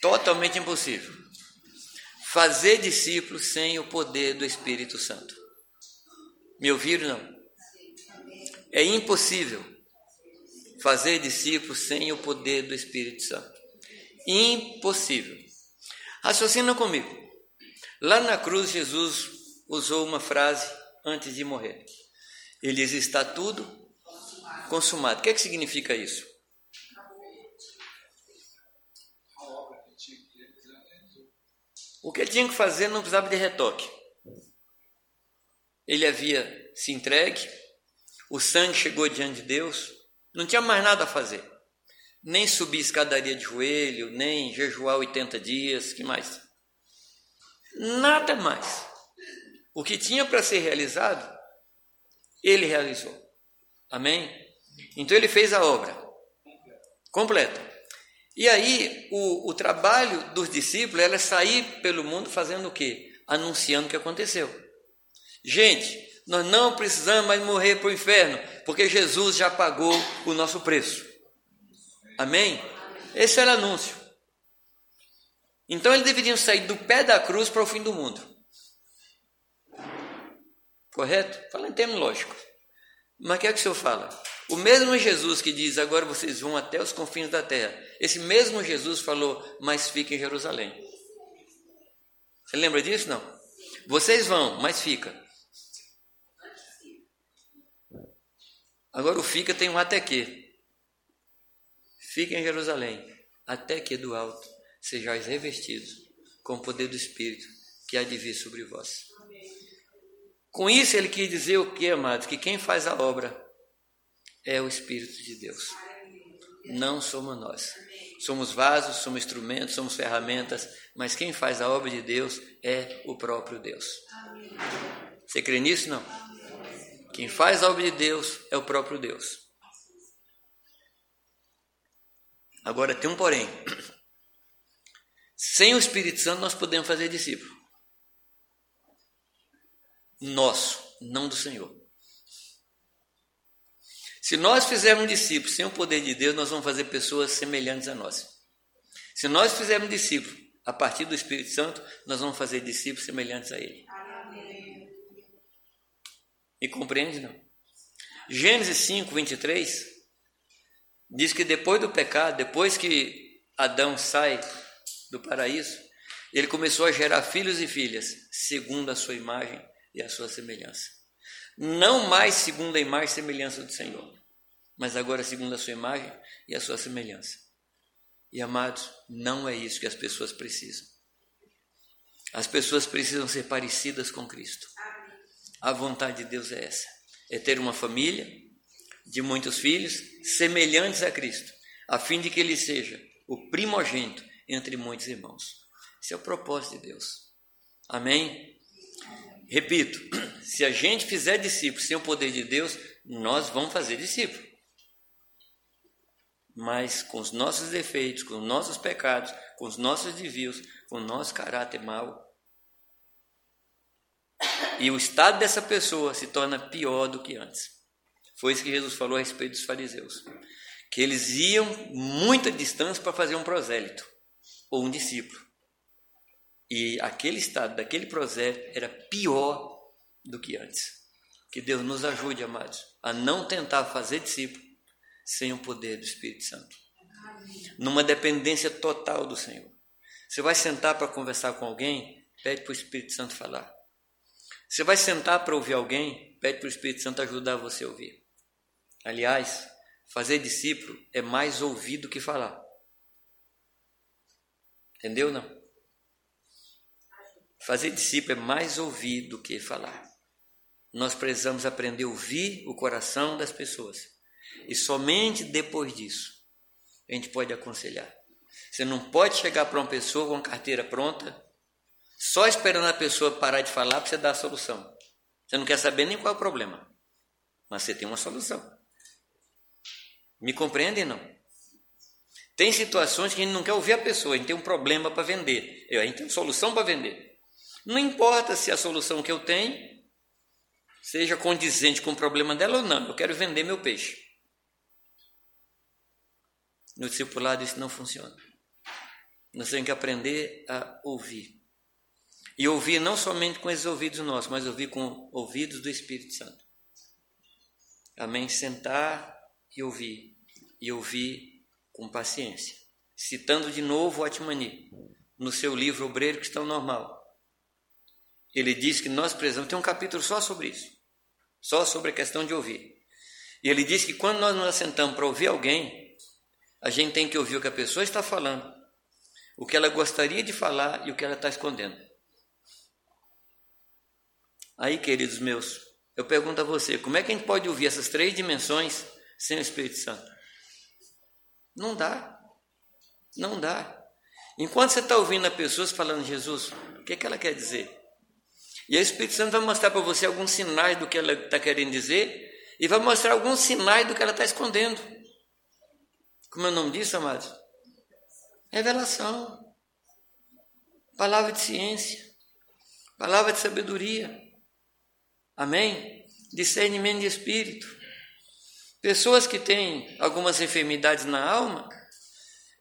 Totalmente impossível. Fazer discípulos sem o poder do Espírito Santo. Me ouviram? Não. É impossível fazer discípulos sem o poder do Espírito Santo. Impossível. Raciocina comigo. Lá na cruz, Jesus usou uma frase antes de morrer. Ele diz: Está tudo consumado. O que, é que significa isso? O que ele tinha que fazer não precisava de retoque. Ele havia se entregue, o sangue chegou diante de Deus, não tinha mais nada a fazer. Nem subir escadaria de joelho, nem jejuar 80 dias, que mais? Nada mais. O que tinha para ser realizado, ele realizou. Amém? Então ele fez a obra completa. E aí o, o trabalho dos discípulos era sair pelo mundo fazendo o quê? Anunciando o que aconteceu. Gente, nós não precisamos mais morrer para o inferno, porque Jesus já pagou o nosso preço. Amém? Esse era o anúncio. Então eles deveriam sair do pé da cruz para o fim do mundo. Correto? Fala em termos lógicos. Mas o que é que o senhor fala? O mesmo Jesus que diz, agora vocês vão até os confins da terra. Esse mesmo Jesus falou, mas fica em Jerusalém. Você lembra disso? Não. Vocês vão, mas fica. Agora o fica tem um até que. Fica em Jerusalém, até que do alto sejais revestidos com o poder do Espírito que há de vir sobre vós. Com isso ele quis dizer o que, amados? Que quem faz a obra é o Espírito de Deus. Não somos nós. Somos vasos, somos instrumentos, somos ferramentas, mas quem faz a obra de Deus é o próprio Deus. Você crê nisso? Não? Quem faz a obra de Deus é o próprio Deus. Agora tem um porém. Sem o Espírito Santo nós podemos fazer discípulo. Nosso, não do Senhor. Se nós fizermos discípulos sem o poder de Deus, nós vamos fazer pessoas semelhantes a nós. Se nós fizermos discípulos a partir do Espírito Santo, nós vamos fazer discípulos semelhantes a Ele. Me compreende, não? Gênesis 5, 23 diz que depois do pecado, depois que Adão sai do paraíso, ele começou a gerar filhos e filhas, segundo a sua imagem e a sua semelhança. Não mais segundo a imagem e semelhança do Senhor, mas agora segundo a sua imagem e a sua semelhança. E amados, não é isso que as pessoas precisam. As pessoas precisam ser parecidas com Cristo. A vontade de Deus é essa: é ter uma família de muitos filhos semelhantes a Cristo, a fim de que ele seja o primogênito entre muitos irmãos. Esse é o propósito de Deus. Amém? Repito, se a gente fizer discípulos sem o poder de Deus, nós vamos fazer discípulos. Mas com os nossos defeitos, com os nossos pecados, com os nossos desvios, com o nosso caráter mau, e o estado dessa pessoa se torna pior do que antes. Foi isso que Jesus falou a respeito dos fariseus. Que eles iam muita distância para fazer um prosélito ou um discípulo. E aquele estado daquele prosélito era pior do que antes. Que Deus nos ajude, amados, a não tentar fazer discípulo sem o poder do Espírito Santo. Numa dependência total do Senhor. Você vai sentar para conversar com alguém, pede para o Espírito Santo falar. Você vai sentar para ouvir alguém, pede para o Espírito Santo ajudar você a ouvir. Aliás, fazer discípulo é mais ouvir do que falar. Entendeu não? Fazer discípulo é mais ouvir do que falar. Nós precisamos aprender a ouvir o coração das pessoas. E somente depois disso a gente pode aconselhar. Você não pode chegar para uma pessoa com a carteira pronta, só esperando a pessoa parar de falar para você dar a solução. Você não quer saber nem qual é o problema, mas você tem uma solução. Me compreendem não? Tem situações que a gente não quer ouvir a pessoa, a gente tem um problema para vender, a gente tem uma solução para vender. Não importa se a solução que eu tenho seja condizente com o problema dela ou não, eu quero vender meu peixe. No discipulado isso não funciona. Nós temos que aprender a ouvir. E ouvir não somente com esses ouvidos nossos, mas ouvir com ouvidos do Espírito Santo. Amém? Sentar e ouvir. E ouvir com paciência. Citando de novo o Atmani, no seu livro Obreiro Cristão Normal. Ele diz que nós precisamos, tem um capítulo só sobre isso, só sobre a questão de ouvir. E ele diz que quando nós nos assentamos para ouvir alguém, a gente tem que ouvir o que a pessoa está falando, o que ela gostaria de falar e o que ela está escondendo. Aí, queridos meus, eu pergunto a você: como é que a gente pode ouvir essas três dimensões sem o Espírito Santo? Não dá. Não dá. Enquanto você está ouvindo a pessoas falando Jesus, o que, é que ela quer dizer? E o Espírito Santo vai mostrar para você alguns sinais do que ela está querendo dizer e vai mostrar alguns sinais do que ela está escondendo. Como é o nome disso, amados? Revelação. Palavra de ciência. Palavra de sabedoria. Amém? Discernimento de espírito. Pessoas que têm algumas enfermidades na alma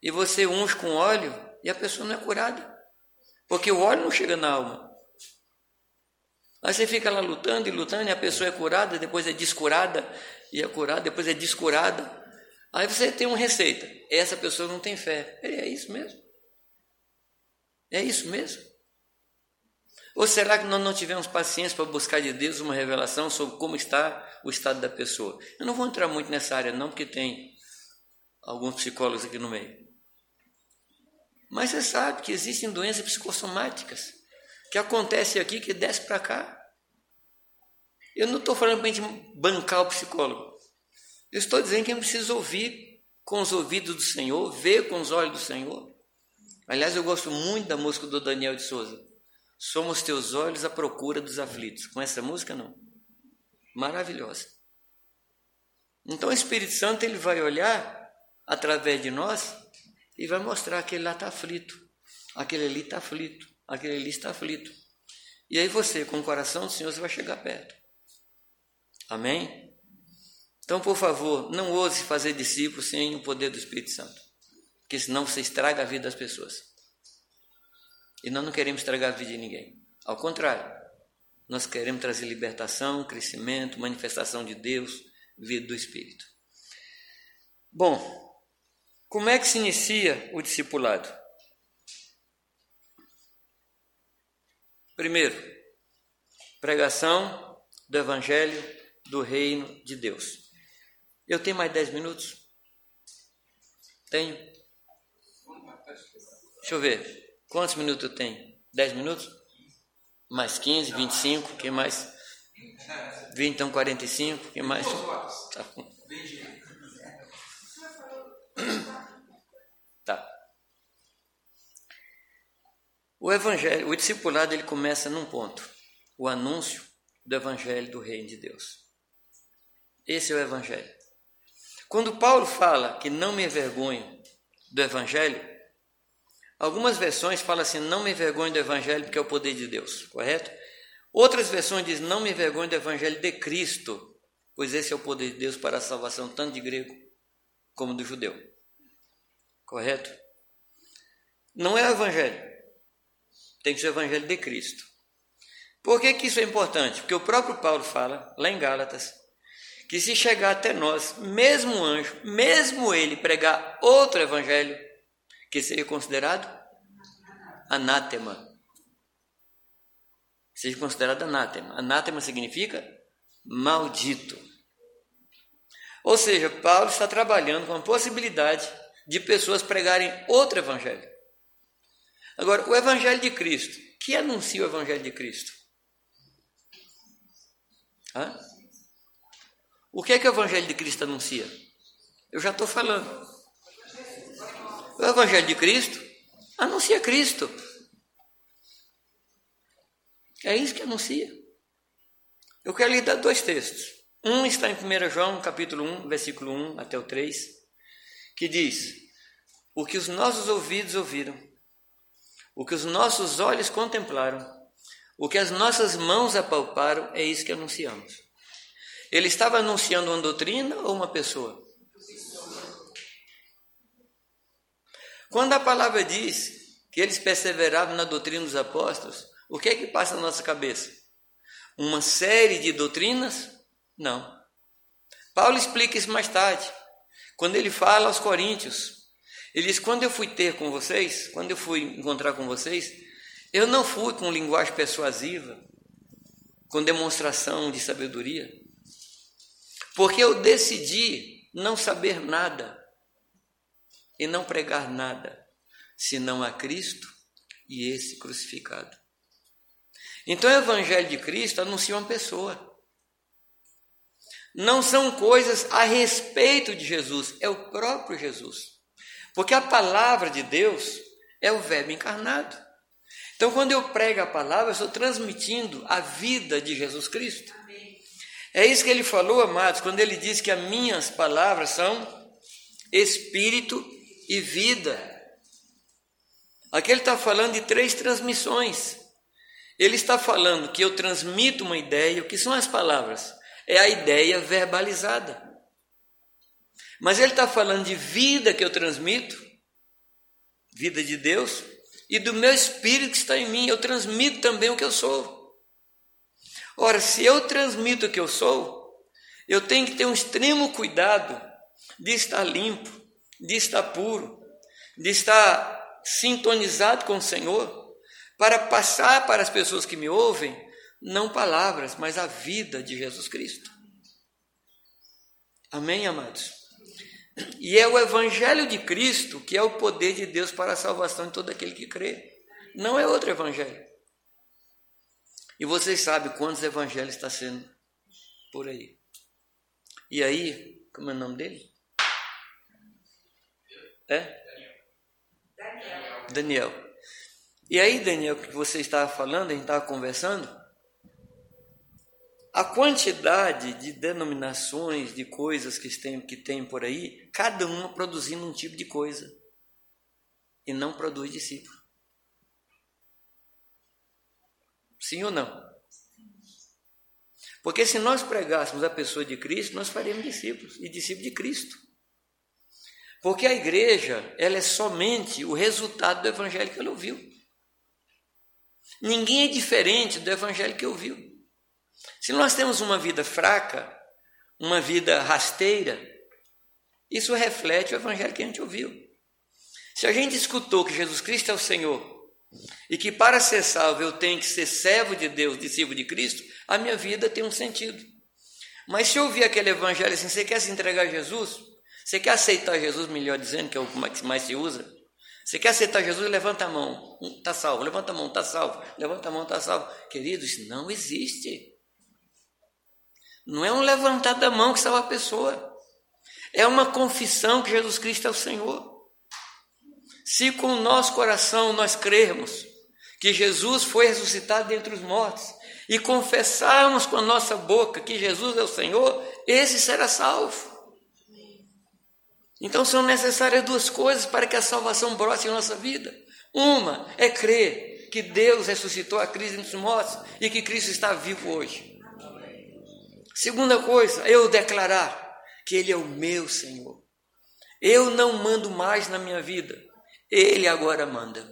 e você unge com óleo e a pessoa não é curada. Porque o óleo não chega na alma. Aí você fica lá lutando e lutando, e a pessoa é curada, depois é descurada, e é curada, depois é descurada. Aí você tem uma receita. Essa pessoa não tem fé. É isso mesmo? É isso mesmo? Ou será que nós não tivemos paciência para buscar de Deus uma revelação sobre como está o estado da pessoa? Eu não vou entrar muito nessa área, não, porque tem alguns psicólogos aqui no meio. Mas você sabe que existem doenças psicossomáticas que acontece aqui que desce para cá. Eu não estou falando para gente bancar o psicólogo. Eu estou dizendo que a gente precisa ouvir com os ouvidos do Senhor, ver com os olhos do Senhor. Aliás, eu gosto muito da música do Daniel de Souza. Somos teus olhos à procura dos aflitos. Com essa música, não? Maravilhosa. Então o Espírito Santo ele vai olhar através de nós e vai mostrar que aquele lá está aflito, aquele ali está aflito, aquele ali está aflito. E aí você, com o coração do Senhor, você vai chegar perto. Amém? Então, por favor, não ouse fazer discípulos sem o poder do Espírito Santo, porque senão você estraga a vida das pessoas. E nós não queremos estragar a vida de ninguém. Ao contrário, nós queremos trazer libertação, crescimento, manifestação de Deus, vida do Espírito. Bom, como é que se inicia o discipulado? Primeiro, pregação do Evangelho do Reino de Deus. Eu tenho mais dez minutos? Tenho? Deixa eu ver. Quantos minutos eu tenho? Dez minutos? Mais 15, 25, que mais? 20, então 45, que mais? Tá. tá. O evangelho, o discipulado ele começa num ponto, o anúncio do evangelho do reino de Deus. Esse é o evangelho. Quando Paulo fala que não me envergonho do evangelho, algumas versões falam assim: não me envergonho do evangelho porque é o poder de Deus, correto? Outras versões dizem: não me envergonho do evangelho de Cristo, pois esse é o poder de Deus para a salvação tanto de grego como do judeu. Correto? Não é o evangelho. Tem que ser o evangelho de Cristo. Por que, que isso é importante? Porque o próprio Paulo fala, lá em Gálatas, que se chegar até nós, mesmo anjo, mesmo ele pregar outro evangelho, que seria considerado anátema. Seja considerado anátema. Anátema significa maldito. Ou seja, Paulo está trabalhando com a possibilidade de pessoas pregarem outro evangelho. Agora, o evangelho de Cristo, que anuncia o evangelho de Cristo? Hã? O que é que o Evangelho de Cristo anuncia? Eu já estou falando. O Evangelho de Cristo anuncia Cristo. É isso que anuncia. Eu quero lhe dar dois textos. Um está em 1 João, capítulo 1, versículo 1 até o 3, que diz: O que os nossos ouvidos ouviram, o que os nossos olhos contemplaram, o que as nossas mãos apalparam, é isso que anunciamos. Ele estava anunciando uma doutrina ou uma pessoa? Quando a palavra diz que eles perseveravam na doutrina dos apóstolos, o que é que passa na nossa cabeça? Uma série de doutrinas? Não. Paulo explica isso mais tarde, quando ele fala aos Coríntios. Ele diz: Quando eu fui ter com vocês, quando eu fui encontrar com vocês, eu não fui com linguagem persuasiva, com demonstração de sabedoria. Porque eu decidi não saber nada e não pregar nada, senão a Cristo e esse crucificado. Então o Evangelho de Cristo anuncia uma pessoa. Não são coisas a respeito de Jesus, é o próprio Jesus. Porque a palavra de Deus é o Verbo encarnado. Então, quando eu prego a palavra, eu estou transmitindo a vida de Jesus Cristo. É isso que ele falou, amados, quando ele diz que as minhas palavras são espírito e vida. Aqui ele está falando de três transmissões. Ele está falando que eu transmito uma ideia, o que são as palavras? É a ideia verbalizada. Mas ele está falando de vida que eu transmito, vida de Deus, e do meu espírito que está em mim, eu transmito também o que eu sou. Ora, se eu transmito o que eu sou, eu tenho que ter um extremo cuidado de estar limpo, de estar puro, de estar sintonizado com o Senhor, para passar para as pessoas que me ouvem não palavras, mas a vida de Jesus Cristo. Amém, amados? E é o Evangelho de Cristo que é o poder de Deus para a salvação de todo aquele que crê. Não é outro Evangelho. E vocês sabem quantos evangelhos está sendo por aí. E aí, como é o nome dele? É? Daniel. Daniel. E aí, Daniel, que você estava falando, a gente estava conversando, a quantidade de denominações, de coisas que tem, que tem por aí, cada uma produzindo um tipo de coisa. E não produz discípulo. Sim ou não? Porque se nós pregássemos a pessoa de Cristo, nós faríamos discípulos e discípulos de Cristo. Porque a igreja, ela é somente o resultado do evangelho que ela ouviu. Ninguém é diferente do evangelho que ouviu. Se nós temos uma vida fraca, uma vida rasteira, isso reflete o evangelho que a gente ouviu. Se a gente escutou que Jesus Cristo é o Senhor e que para ser salvo eu tenho que ser servo de Deus, discípulo de Cristo, a minha vida tem um sentido. Mas se eu ouvir aquele evangelho assim, você quer se entregar a Jesus? Você quer aceitar Jesus, melhor dizendo, que é o que mais se usa? Você quer aceitar Jesus? Levanta a mão, está salvo. Levanta a mão, está salvo. Levanta a mão, está salvo. Queridos, não existe. Não é um levantar da mão que salva a pessoa. É uma confissão que Jesus Cristo é o Senhor. Se com o nosso coração nós crermos que Jesus foi ressuscitado dentre os mortos e confessarmos com a nossa boca que Jesus é o Senhor, esse será salvo. Então são necessárias duas coisas para que a salvação brote em nossa vida. Uma é crer que Deus ressuscitou a Cristo entre os mortos e que Cristo está vivo hoje. Segunda coisa, eu declarar que Ele é o meu Senhor. Eu não mando mais na minha vida, Ele agora manda.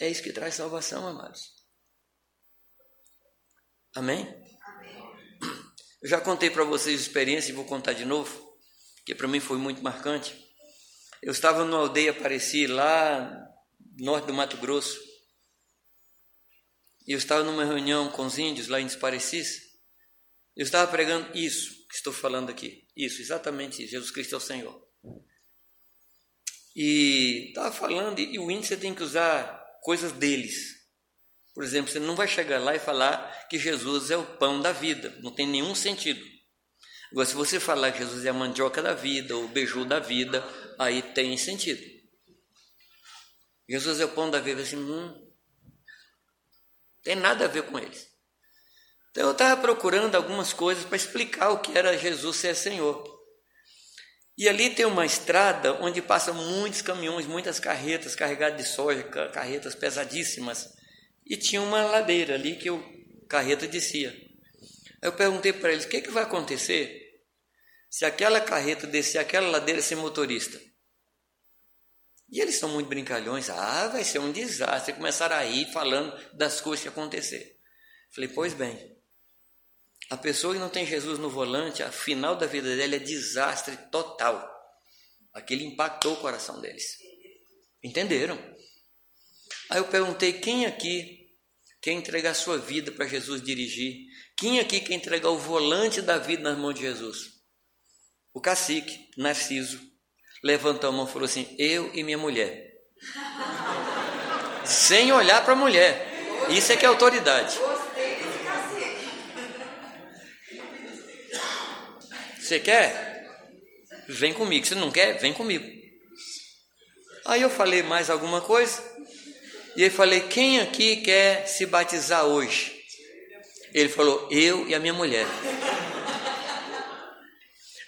É isso que traz salvação, amados. Amém? Eu já contei para vocês a experiência e vou contar de novo que para mim foi muito marcante. Eu estava numa aldeia Pareci, lá norte do Mato Grosso, e eu estava numa reunião com os índios lá em Desparecis. Eu estava pregando isso que estou falando aqui, isso, exatamente isso, Jesus Cristo é o Senhor. E estava falando, e o índio você tem que usar coisas deles. Por exemplo, você não vai chegar lá e falar que Jesus é o pão da vida, não tem nenhum sentido. Agora, se você falar que Jesus é a mandioca da vida, o beiju da vida, aí tem sentido. Jesus é o pão da vida, assim, hum, tem nada a ver com eles. Então eu estava procurando algumas coisas para explicar o que era Jesus ser Senhor. E ali tem uma estrada onde passam muitos caminhões, muitas carretas carregadas de soja, carretas pesadíssimas. E tinha uma ladeira ali que o carreta descia. Eu perguntei para eles: o que, que vai acontecer se aquela carreta descer aquela ladeira sem motorista? E eles são muito brincalhões. Ah, vai ser um desastre. Começaram a rir falando das coisas que acontecer. Falei, pois bem, a pessoa que não tem Jesus no volante, a final da vida dela é desastre total. Aquele impactou o coração deles. Entenderam? Aí eu perguntei: quem aqui quer entregar sua vida para Jesus dirigir? Quem aqui quer entregar o volante da vida nas mãos de Jesus? O cacique, Narciso, levantou a mão e falou assim: Eu e minha mulher. Sem olhar para a mulher. Isso é que é autoridade. Você quer? Vem comigo. Se não quer, vem comigo. Aí eu falei mais alguma coisa. E aí falei: Quem aqui quer se batizar hoje? Ele falou: Eu e a minha mulher.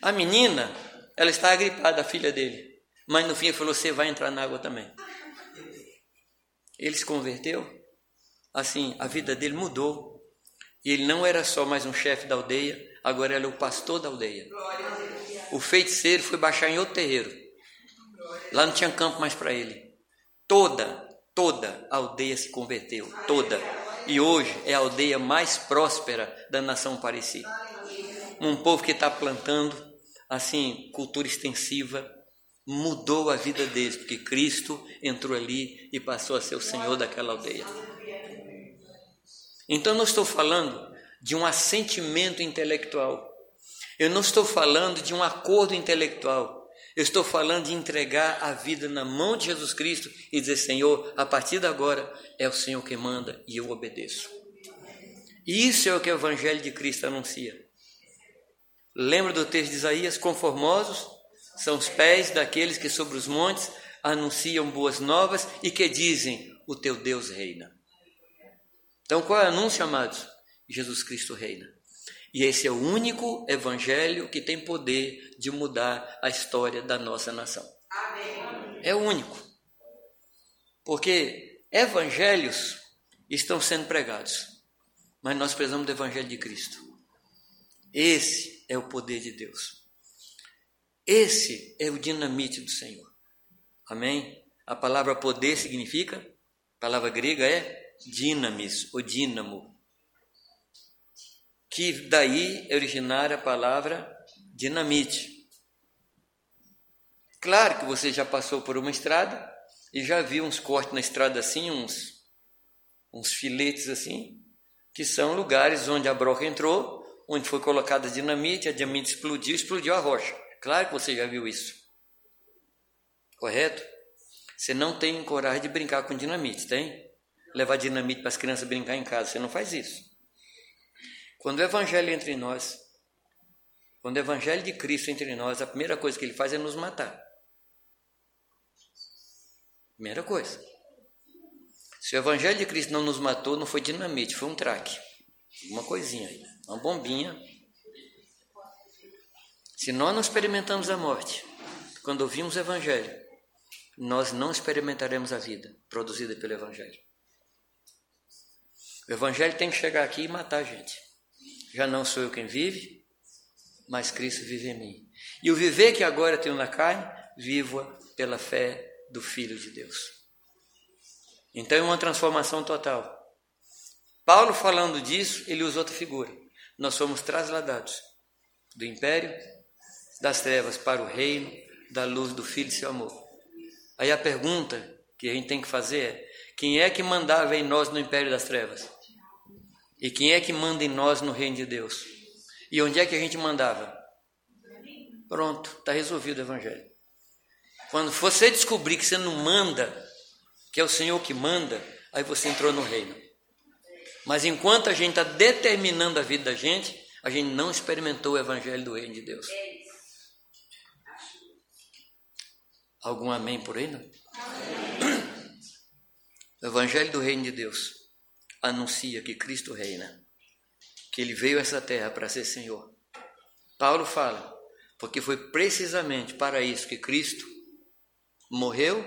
A menina, ela está agripada, a filha dele. Mas no fim ele falou: Você vai entrar na água também. Ele se converteu. Assim, a vida dele mudou. E ele não era só mais um chefe da aldeia, agora ele é o pastor da aldeia. O feiticeiro foi baixar em outro terreiro. Lá não tinha campo mais para ele. Toda, toda a aldeia se converteu. Toda e hoje é a aldeia mais próspera da nação Pareci. Um povo que está plantando, assim, cultura extensiva, mudou a vida deles, porque Cristo entrou ali e passou a ser o Senhor daquela aldeia. Então, não estou falando de um assentimento intelectual, eu não estou falando de um acordo intelectual, eu estou falando de entregar a vida na mão de Jesus Cristo e dizer: Senhor, a partir de agora é o Senhor que manda e eu obedeço. Isso é o que o Evangelho de Cristo anuncia. Lembra do texto de Isaías? Conformosos são os pés daqueles que sobre os montes anunciam boas novas e que dizem: O teu Deus reina. Então, qual é o anúncio, amados? Jesus Cristo reina. E esse é o único evangelho que tem poder de mudar a história da nossa nação. Amém. É o único. Porque evangelhos estão sendo pregados, mas nós precisamos do evangelho de Cristo. Esse é o poder de Deus. Esse é o dinamite do Senhor. Amém? A palavra poder significa, a palavra grega é dinamis, ou dínamo, que daí originar a palavra dinamite. Claro que você já passou por uma estrada e já viu uns cortes na estrada assim, uns, uns filetes assim, que são lugares onde a broca entrou, onde foi colocada dinamite, a dinamite explodiu, explodiu a rocha. Claro que você já viu isso. Correto? Você não tem coragem de brincar com dinamite, tem? Levar dinamite para as crianças brincar em casa, você não faz isso. Quando o Evangelho entra em nós, quando o Evangelho de Cristo entra em nós, a primeira coisa que ele faz é nos matar. Primeira coisa. Se o Evangelho de Cristo não nos matou, não foi dinamite, foi um traque. Uma coisinha aí, uma bombinha. Se nós não experimentamos a morte, quando ouvimos o Evangelho, nós não experimentaremos a vida produzida pelo Evangelho. O Evangelho tem que chegar aqui e matar a gente. Já não sou eu quem vive, mas Cristo vive em mim. E o viver que agora tenho na carne, vivo pela fé do Filho de Deus. Então é uma transformação total. Paulo falando disso, ele usa outra figura. Nós somos trasladados do império das trevas para o reino da luz do Filho de seu amor. Aí a pergunta que a gente tem que fazer é: quem é que mandava em nós no império das trevas? E quem é que manda em nós no reino de Deus? E onde é que a gente mandava? Pronto, está resolvido o evangelho. Quando você descobrir que você não manda, que é o Senhor que manda, aí você entrou no reino. Mas enquanto a gente está determinando a vida da gente, a gente não experimentou o evangelho do reino de Deus. Algum amém por aí? Não? O evangelho do reino de Deus anuncia que Cristo reina, que ele veio a essa terra para ser Senhor. Paulo fala, porque foi precisamente para isso que Cristo morreu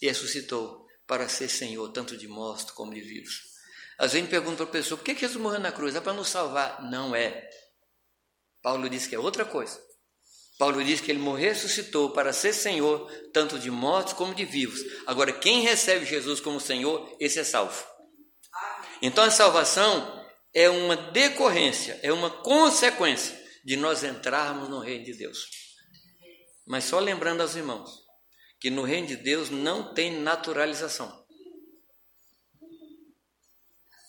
e ressuscitou para ser Senhor, tanto de mortos como de vivos. Às vezes pergunta para a pessoa, por que Jesus morreu na cruz? É para nos salvar? Não é. Paulo diz que é outra coisa. Paulo diz que ele morreu e ressuscitou para ser Senhor, tanto de mortos como de vivos. Agora, quem recebe Jesus como Senhor, esse é salvo. Então a salvação é uma decorrência, é uma consequência de nós entrarmos no reino de Deus. Mas só lembrando aos irmãos que no reino de Deus não tem naturalização.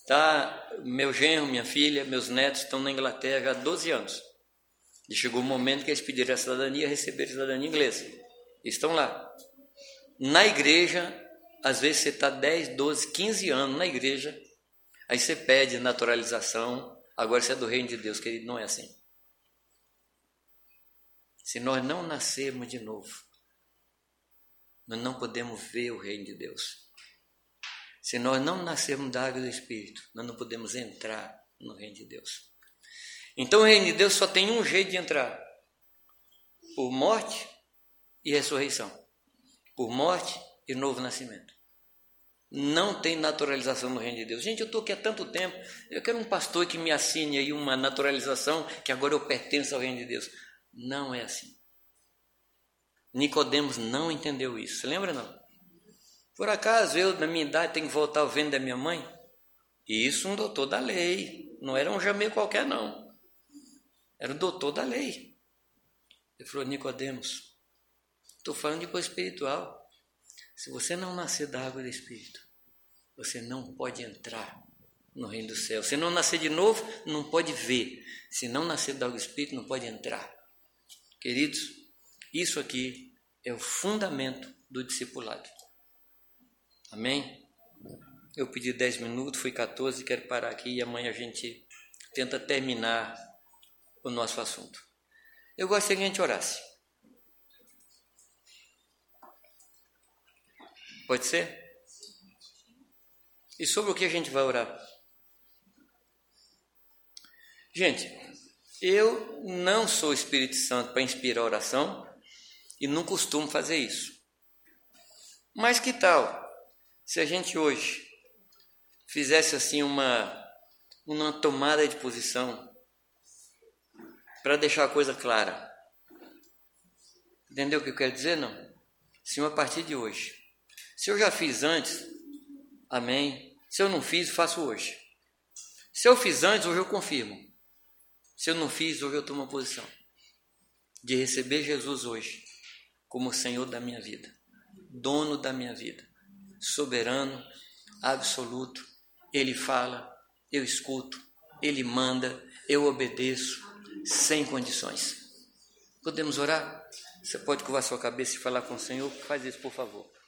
Tá, meu genro, minha filha, meus netos estão na Inglaterra há 12 anos. E chegou o momento que eles pediram a cidadania, receberam a cidadania inglesa. Estão lá. Na igreja, às vezes você está 10, 12, 15 anos na igreja, Aí você pede naturalização, agora você é do reino de Deus, querido, não é assim. Se nós não nascermos de novo, nós não podemos ver o reino de Deus. Se nós não nascermos da água do Espírito, nós não podemos entrar no reino de Deus. Então o reino de Deus só tem um jeito de entrar: por morte e ressurreição, por morte e novo nascimento. Não tem naturalização no reino de Deus. Gente, eu estou aqui há tanto tempo, eu quero um pastor que me assine aí uma naturalização que agora eu pertenço ao reino de Deus. Não é assim. Nicodemos não entendeu isso. Você lembra não? Por acaso eu, na minha idade, tenho que voltar ao ventre da minha mãe? Isso um doutor da lei. Não era um jamê qualquer, não. Era o doutor da lei. Ele falou, Nicodemos, estou falando de coisa espiritual. Se você não nascer da água do Espírito, você não pode entrar no reino do céu. Se não nascer de novo, não pode ver. Se não nascer da água do Espírito, não pode entrar. Queridos, isso aqui é o fundamento do discipulado. Amém? Eu pedi 10 minutos, fui 14, quero parar aqui e amanhã a gente tenta terminar o nosso assunto. Eu gostaria que a gente orasse. Pode ser? E sobre o que a gente vai orar? Gente, eu não sou Espírito Santo para inspirar oração e não costumo fazer isso. Mas que tal se a gente hoje fizesse assim uma, uma tomada de posição para deixar a coisa clara? Entendeu o que eu quero dizer? Não. Sim, a partir de hoje, se eu já fiz antes, amém. Se eu não fiz, faço hoje. Se eu fiz antes, hoje eu confirmo. Se eu não fiz, hoje eu tomo uma posição de receber Jesus hoje como Senhor da minha vida, dono da minha vida, soberano, absoluto. Ele fala, eu escuto, ele manda, eu obedeço, sem condições. Podemos orar? Você pode curvar sua cabeça e falar com o Senhor? Faz isso, por favor.